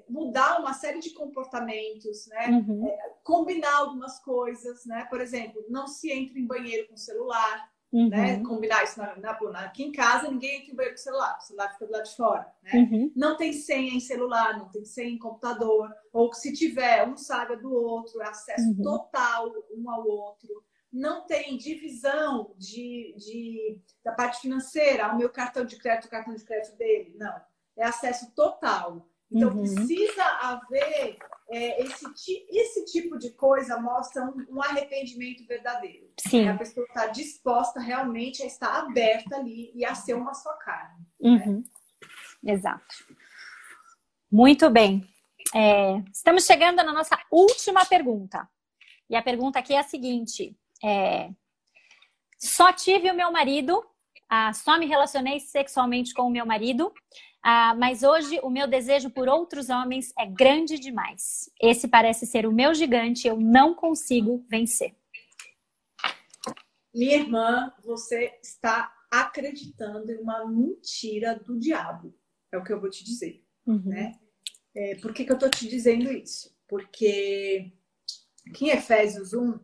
mudar uma série de comportamentos, né? Uhum. É, combinar algumas coisas, né? Por exemplo, não se entra em banheiro com celular, uhum. né? Combinar isso na, na, aqui em casa, ninguém entra em banheiro com celular, o celular fica do lado de fora, né? Uhum. Não tem senha em celular, não tem senha em computador, ou se tiver, um sabe do outro, é acesso uhum. total um ao outro. Não tem divisão de, de, da parte financeira, o meu cartão de crédito, o cartão de crédito dele, não. É acesso total. Então, uhum. precisa haver é, esse, esse tipo de coisa mostra um, um arrependimento verdadeiro. Sim. A pessoa está disposta realmente a estar aberta ali e a ser uma só carne. Uhum. Né? Exato. Muito bem. É, estamos chegando na nossa última pergunta. E a pergunta aqui é a seguinte: é, só tive o meu marido, ah, só me relacionei sexualmente com o meu marido, ah, mas hoje o meu desejo por outros homens é grande demais. Esse parece ser o meu gigante, eu não consigo vencer. Minha irmã, você está acreditando em uma mentira do diabo. É o que eu vou te dizer. Uhum. Né? É, por que, que eu estou te dizendo isso? Porque aqui em Efésios 1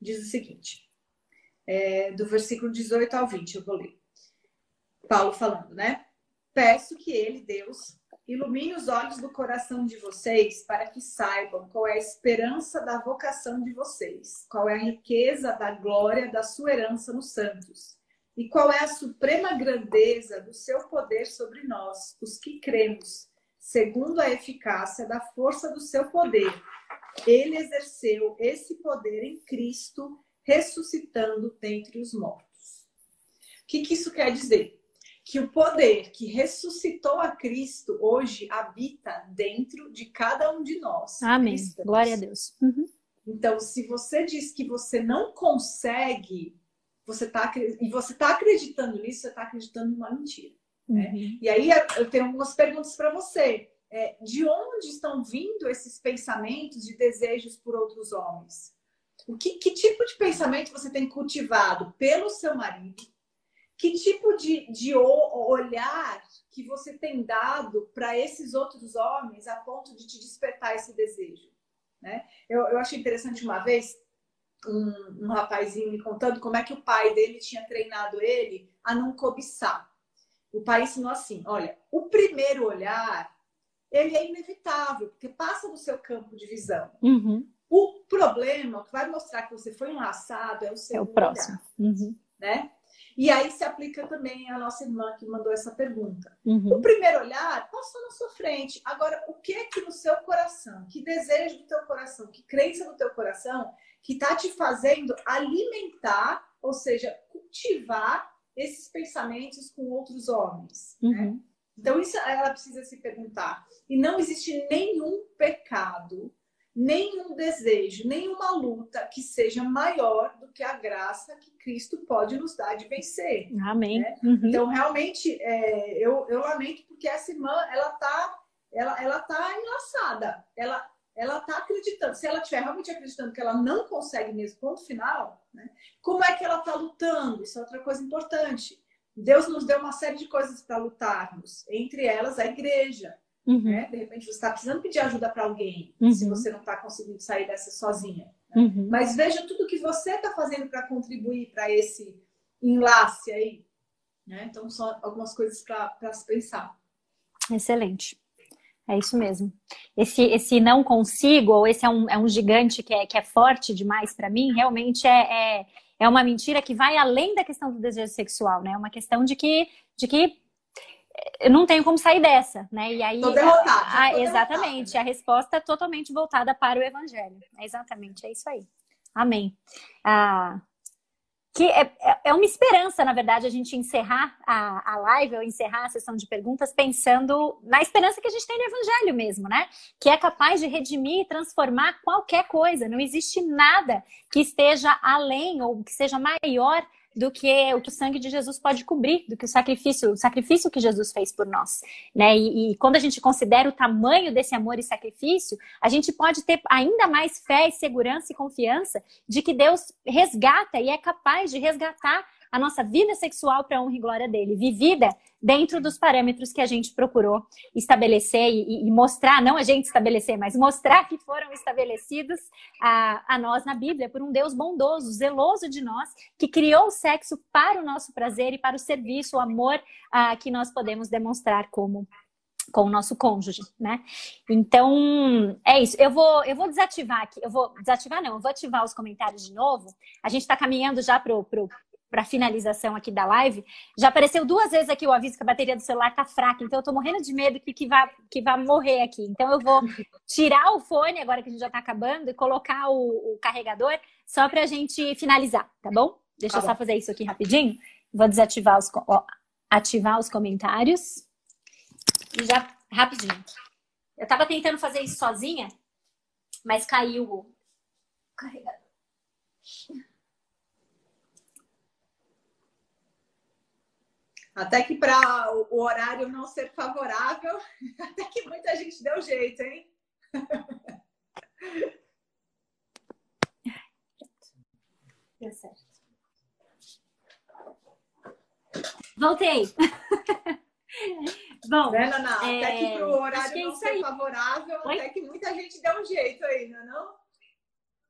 diz o seguinte: é, do versículo 18 ao 20, eu vou ler. Paulo falando, né? Peço que Ele, Deus, ilumine os olhos do coração de vocês para que saibam qual é a esperança da vocação de vocês, qual é a riqueza da glória da sua herança nos santos e qual é a suprema grandeza do seu poder sobre nós, os que cremos, segundo a eficácia da força do seu poder. Ele exerceu esse poder em Cristo, ressuscitando dentre os mortos. O que, que isso quer dizer? Que o poder que ressuscitou a Cristo hoje habita dentro de cada um de nós. Amém. Cristãos. Glória a Deus. Uhum. Então, se você diz que você não consegue, você tá, e você está acreditando nisso, você está acreditando em uma mentira. Né? Uhum. E aí eu tenho algumas perguntas para você. É, de onde estão vindo esses pensamentos de desejos por outros homens? O que, que tipo de pensamento você tem cultivado pelo seu marido? Que tipo de, de olhar que você tem dado para esses outros homens a ponto de te despertar esse desejo? Né? Eu, eu achei interessante uma vez um, um rapazinho me contando como é que o pai dele tinha treinado ele a não cobiçar. O pai ensinou assim: olha, o primeiro olhar ele é inevitável, porque passa do seu campo de visão. Uhum. O problema, que vai mostrar que você foi enlaçado, é o seu É o próximo. Uhum. né? E aí se aplica também a nossa irmã que mandou essa pergunta. Uhum. O primeiro olhar passou na sua frente. Agora, o que é que no seu coração, que desejo do teu coração, que crença no teu coração, que está te fazendo alimentar, ou seja, cultivar esses pensamentos com outros homens? Né? Uhum. Então, isso ela precisa se perguntar. E não existe nenhum pecado, nenhum desejo, nenhuma luta que seja maior do que a graça que Cristo pode nos dar de vencer. Amém. né? Uhum. Então, realmente, é, eu, eu lamento porque essa irmã, ela tá, ela, ela tá enlaçada. Ela, ela tá acreditando. Se ela estiver realmente acreditando que ela não consegue mesmo, ponto final, né? como é que ela tá lutando? Isso é outra coisa importante. Deus nos deu uma série de coisas para lutarmos, entre elas a igreja. Uhum. Né? De repente você está precisando pedir ajuda para alguém, Uhum. se você não está conseguindo sair dessa sozinha. Uhum. Mas veja tudo que você está fazendo para contribuir para esse enlace aí. Né? Então, só algumas coisas para se pensar. Excelente. É isso mesmo. Esse, esse não consigo, ou esse é um, é um gigante que é, que é forte demais para mim, realmente é, é, é uma mentira que vai além da questão do desejo sexual, né? É uma questão de que, de que eu não tenho como sair dessa, né? E aí. Tô derrotada, a- a- tô exatamente. derrotada. A resposta é totalmente voltada para o evangelho. É exatamente, é isso aí. Amém. Ah, que é, é- é uma esperança, na verdade, a gente encerrar a, a live ou encerrar a sessão de perguntas pensando na esperança que a gente tem no Evangelho mesmo, né? Que é capaz de redimir e transformar qualquer coisa. Não existe nada que esteja além ou que seja maior do que o que o sangue de Jesus pode cobrir, do que o sacrifício, o sacrifício que Jesus fez por nós, né? E, e quando a gente considera o tamanho desse amor e sacrifício, a gente pode ter ainda mais fé e segurança e confiança de que Deus resgata e é capaz de resgatar a nossa vida sexual para a honra e glória dele, vivida dentro dos parâmetros que a gente procurou estabelecer e, e mostrar, não a gente estabelecer, mas mostrar que foram estabelecidos a, a nós na Bíblia por um Deus bondoso, zeloso de nós, que criou o sexo para o nosso prazer e para o serviço, o amor ah, que nós podemos demonstrar como com o nosso cônjuge, né? Então, é isso. Eu vou, eu vou desativar aqui. Eu vou desativar, não, eu vou ativar os comentários de novo. A gente está caminhando já pro, pro, para finalização aqui da live. Já apareceu duas vezes aqui o aviso que a bateria do celular tá fraca, então eu tô morrendo de medo que, que, vá, que vá morrer aqui. Então eu vou tirar o fone, agora que a gente já tá acabando, e colocar o, o carregador só pra gente finalizar, tá bom? Deixa Tá eu só bom. fazer isso aqui rapidinho. Vou desativar os, ó, ativar os comentários. E já, rapidinho. Eu tava tentando fazer isso sozinha, mas caiu o carregador. Até que para o horário não ser favorável, até que muita gente deu jeito, hein? Deu certo. Voltei. Bom? É, Até que para o horário que é não ser aí. favorável, Oi? até que muita gente deu um jeito aí, não é não?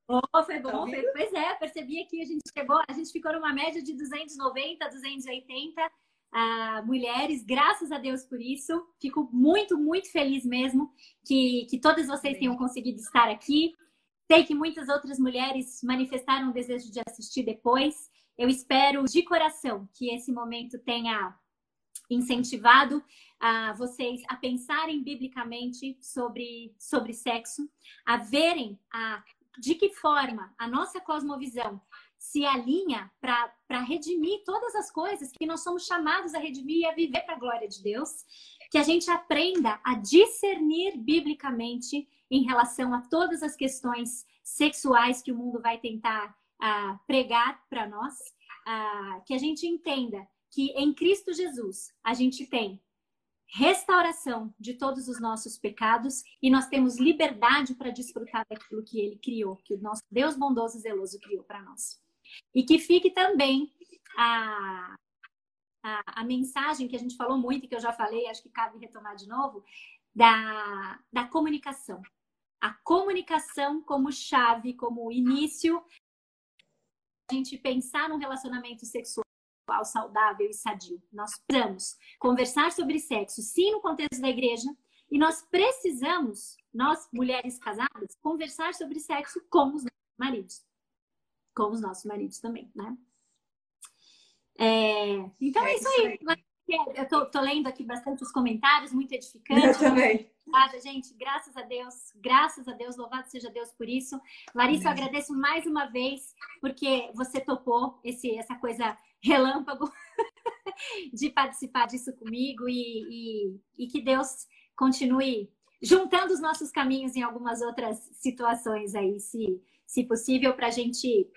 Oh, foi bom, Tá foi, pois é, percebi aqui, a gente chegou, a gente ficou numa média de 290, 280 ah, mulheres, graças a Deus por isso. Fico muito, muito feliz mesmo que, que todas vocês tenham conseguido estar aqui. Sei que muitas outras mulheres manifestaram o desejo de assistir depois. Eu espero de coração que esse momento tenha incentivado a vocês a pensarem biblicamente sobre, sobre sexo, a verem a de que forma a nossa cosmovisão se alinha para redimir todas as coisas que nós somos chamados a redimir e a viver para a glória de Deus, que a gente aprenda a discernir biblicamente em relação a todas as questões sexuais que o mundo vai tentar ah, pregar para nós, ah, que a gente entenda que em Cristo Jesus a gente tem restauração de todos os nossos pecados e nós temos liberdade para desfrutar daquilo que ele criou, que o nosso Deus bondoso e zeloso criou para nós. E que fique também a, a, a, mensagem que a gente falou muito e que eu já falei, acho que cabe retomar de novo, da, da comunicação. A comunicação como chave, como início, a gente pensar num relacionamento sexual saudável e sadio. Nós precisamos conversar sobre sexo, sim, no contexto da igreja, E nós precisamos, nós mulheres casadas, conversar sobre sexo com os maridos. Com os nossos maridos também, né? É, então é, é isso aí. Eu tô, tô, lendo aqui bastante os comentários, muito edificantes. Eu também. Obrigada, gente. Graças a Deus. Graças a Deus. Louvado seja Deus por isso. Larissa, eu agradeço mais uma vez porque você topou esse, essa coisa relâmpago de participar disso comigo e, e, e que Deus continue juntando os nossos caminhos em algumas outras situações aí, se, se possível, para a gente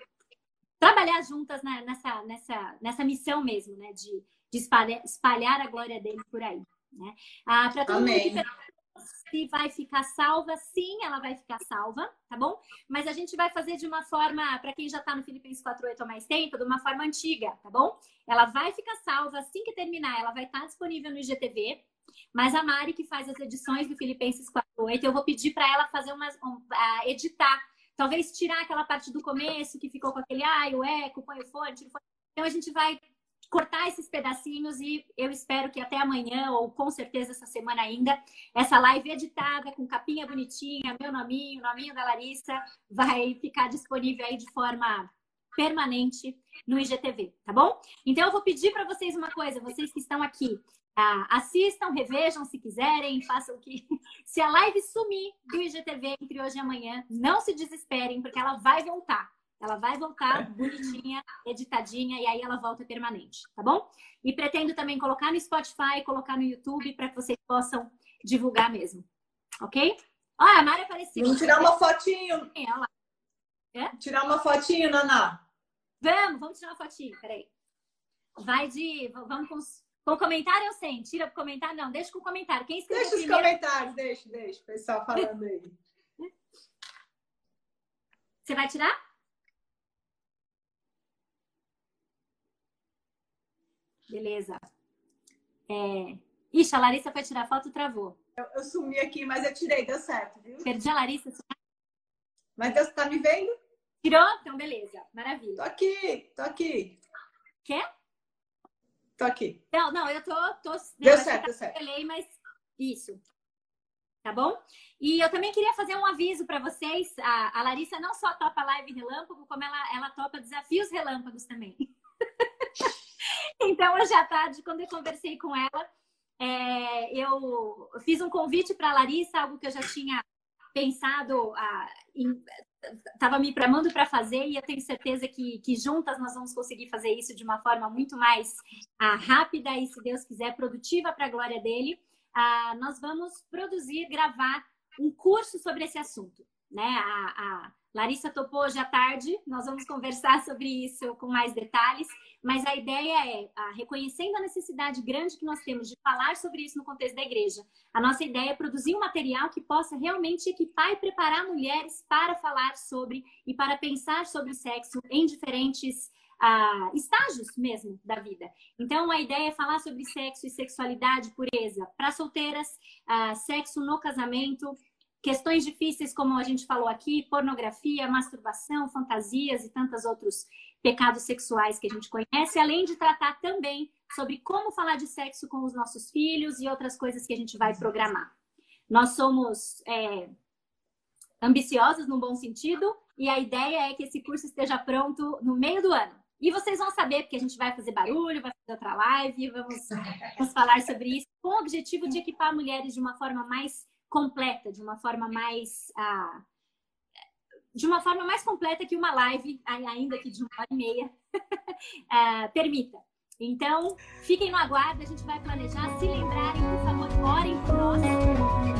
trabalhar juntas né, nessa, nessa, nessa missão mesmo, né? De, de espalhar, espalhar a glória dele por aí. Né? Ah, para todo Amém. mundo que se vai ficar salva, sim, ela vai ficar salva, tá bom? Mas a gente vai fazer de uma forma, para quem já está no Filipenses 48 há mais tempo, de uma forma antiga, tá bom? Ela vai ficar salva assim que terminar, ela vai estar tá disponível no IGTV. Mas a Mari, que faz as edições do Filipenses 48, eu vou pedir para ela fazer umas, um, uh, editar. Talvez tirar aquela parte do começo que ficou com aquele, ai, o eco, põe o fone, tira o fone. Então a gente vai cortar esses pedacinhos e eu espero que até amanhã, ou com certeza essa semana ainda, essa live editada, com capinha bonitinha, meu nominho, nominho da Larissa, vai ficar disponível aí de forma permanente no IGTV, tá bom? Então eu vou pedir para vocês uma coisa, vocês que estão aqui, assistam, revejam se quiserem, façam o que. Se a live sumir do IGTV entre hoje e amanhã, não se desesperem, porque ela vai voltar. Ela vai voltar é. bonitinha, editadinha, e aí ela volta permanente, tá bom? E pretendo também colocar no Spotify, colocar no YouTube, para que vocês possam divulgar mesmo. Ok? Ó, a Mari apareceu. Vamos tirar uma fotinho. É, é? Tirar uma fotinho, Naná. Vamos, vamos tirar uma fotinho, peraí. Vai de. Vamos com, com comentário eu sei. Tira o comentário, não, deixa com o comentário. Quem escreveu Deixa primeiro... os comentários, deixa, deixa. O pessoal falando aí. Você vai tirar? Beleza. É... Ixi, a Larissa foi tirar foto e travou. Eu, eu, sumi aqui, mas eu tirei, deu certo, viu? Perdi a Larissa. Mas Deus tá me vendo? Tirou? Então, beleza. Maravilha. Tô aqui, tô aqui. Quer? Tô aqui. Não, não, eu tô. tô deu certo, deu certo. Falei, mas isso. Tá bom? E eu também queria fazer um aviso para vocês. A, a, Larissa não só topa live relâmpago, como ela, ela topa desafios relâmpagos também. Então, hoje à tarde, quando eu conversei com ela, é, eu fiz um convite para a Larissa, algo que eu já tinha pensado, estava me programando para fazer e eu tenho certeza que, que juntas nós vamos conseguir fazer isso de uma forma muito mais ah, rápida e, se Deus quiser, produtiva para a glória dele. Ah, nós vamos produzir, gravar um curso sobre esse assunto. Né? A, a Larissa topou hoje à tarde, nós vamos conversar sobre isso com mais detalhes. Mas a ideia é, a, reconhecendo a necessidade grande que nós temos de falar sobre isso no contexto da igreja, a nossa ideia é produzir um material que possa realmente equipar e preparar mulheres para falar sobre e para pensar sobre sexo em diferentes ah, estágios mesmo da vida. Então, a ideia é falar sobre sexo e sexualidade, pureza, para solteiras, ah, sexo no casamento, questões difíceis, como a gente falou aqui, pornografia, masturbação, fantasias e tantos outros pecados sexuais que a gente conhece, além de tratar também sobre como falar de sexo com os nossos filhos e outras coisas que a gente vai programar. Nós somos é, ambiciosos no bom sentido e a ideia é que esse curso esteja pronto no meio do ano. E vocês vão saber, porque a gente vai fazer barulho, vai fazer outra live, vamos, vamos falar sobre isso, com o objetivo de equipar mulheres de uma forma mais completa, de uma forma mais. Ah, de uma forma mais completa que uma live, ainda que de uma hora e meia, ah, permita. Então, fiquem no aguardo, a gente vai planejar. Se lembrarem, por favor, orem por nós.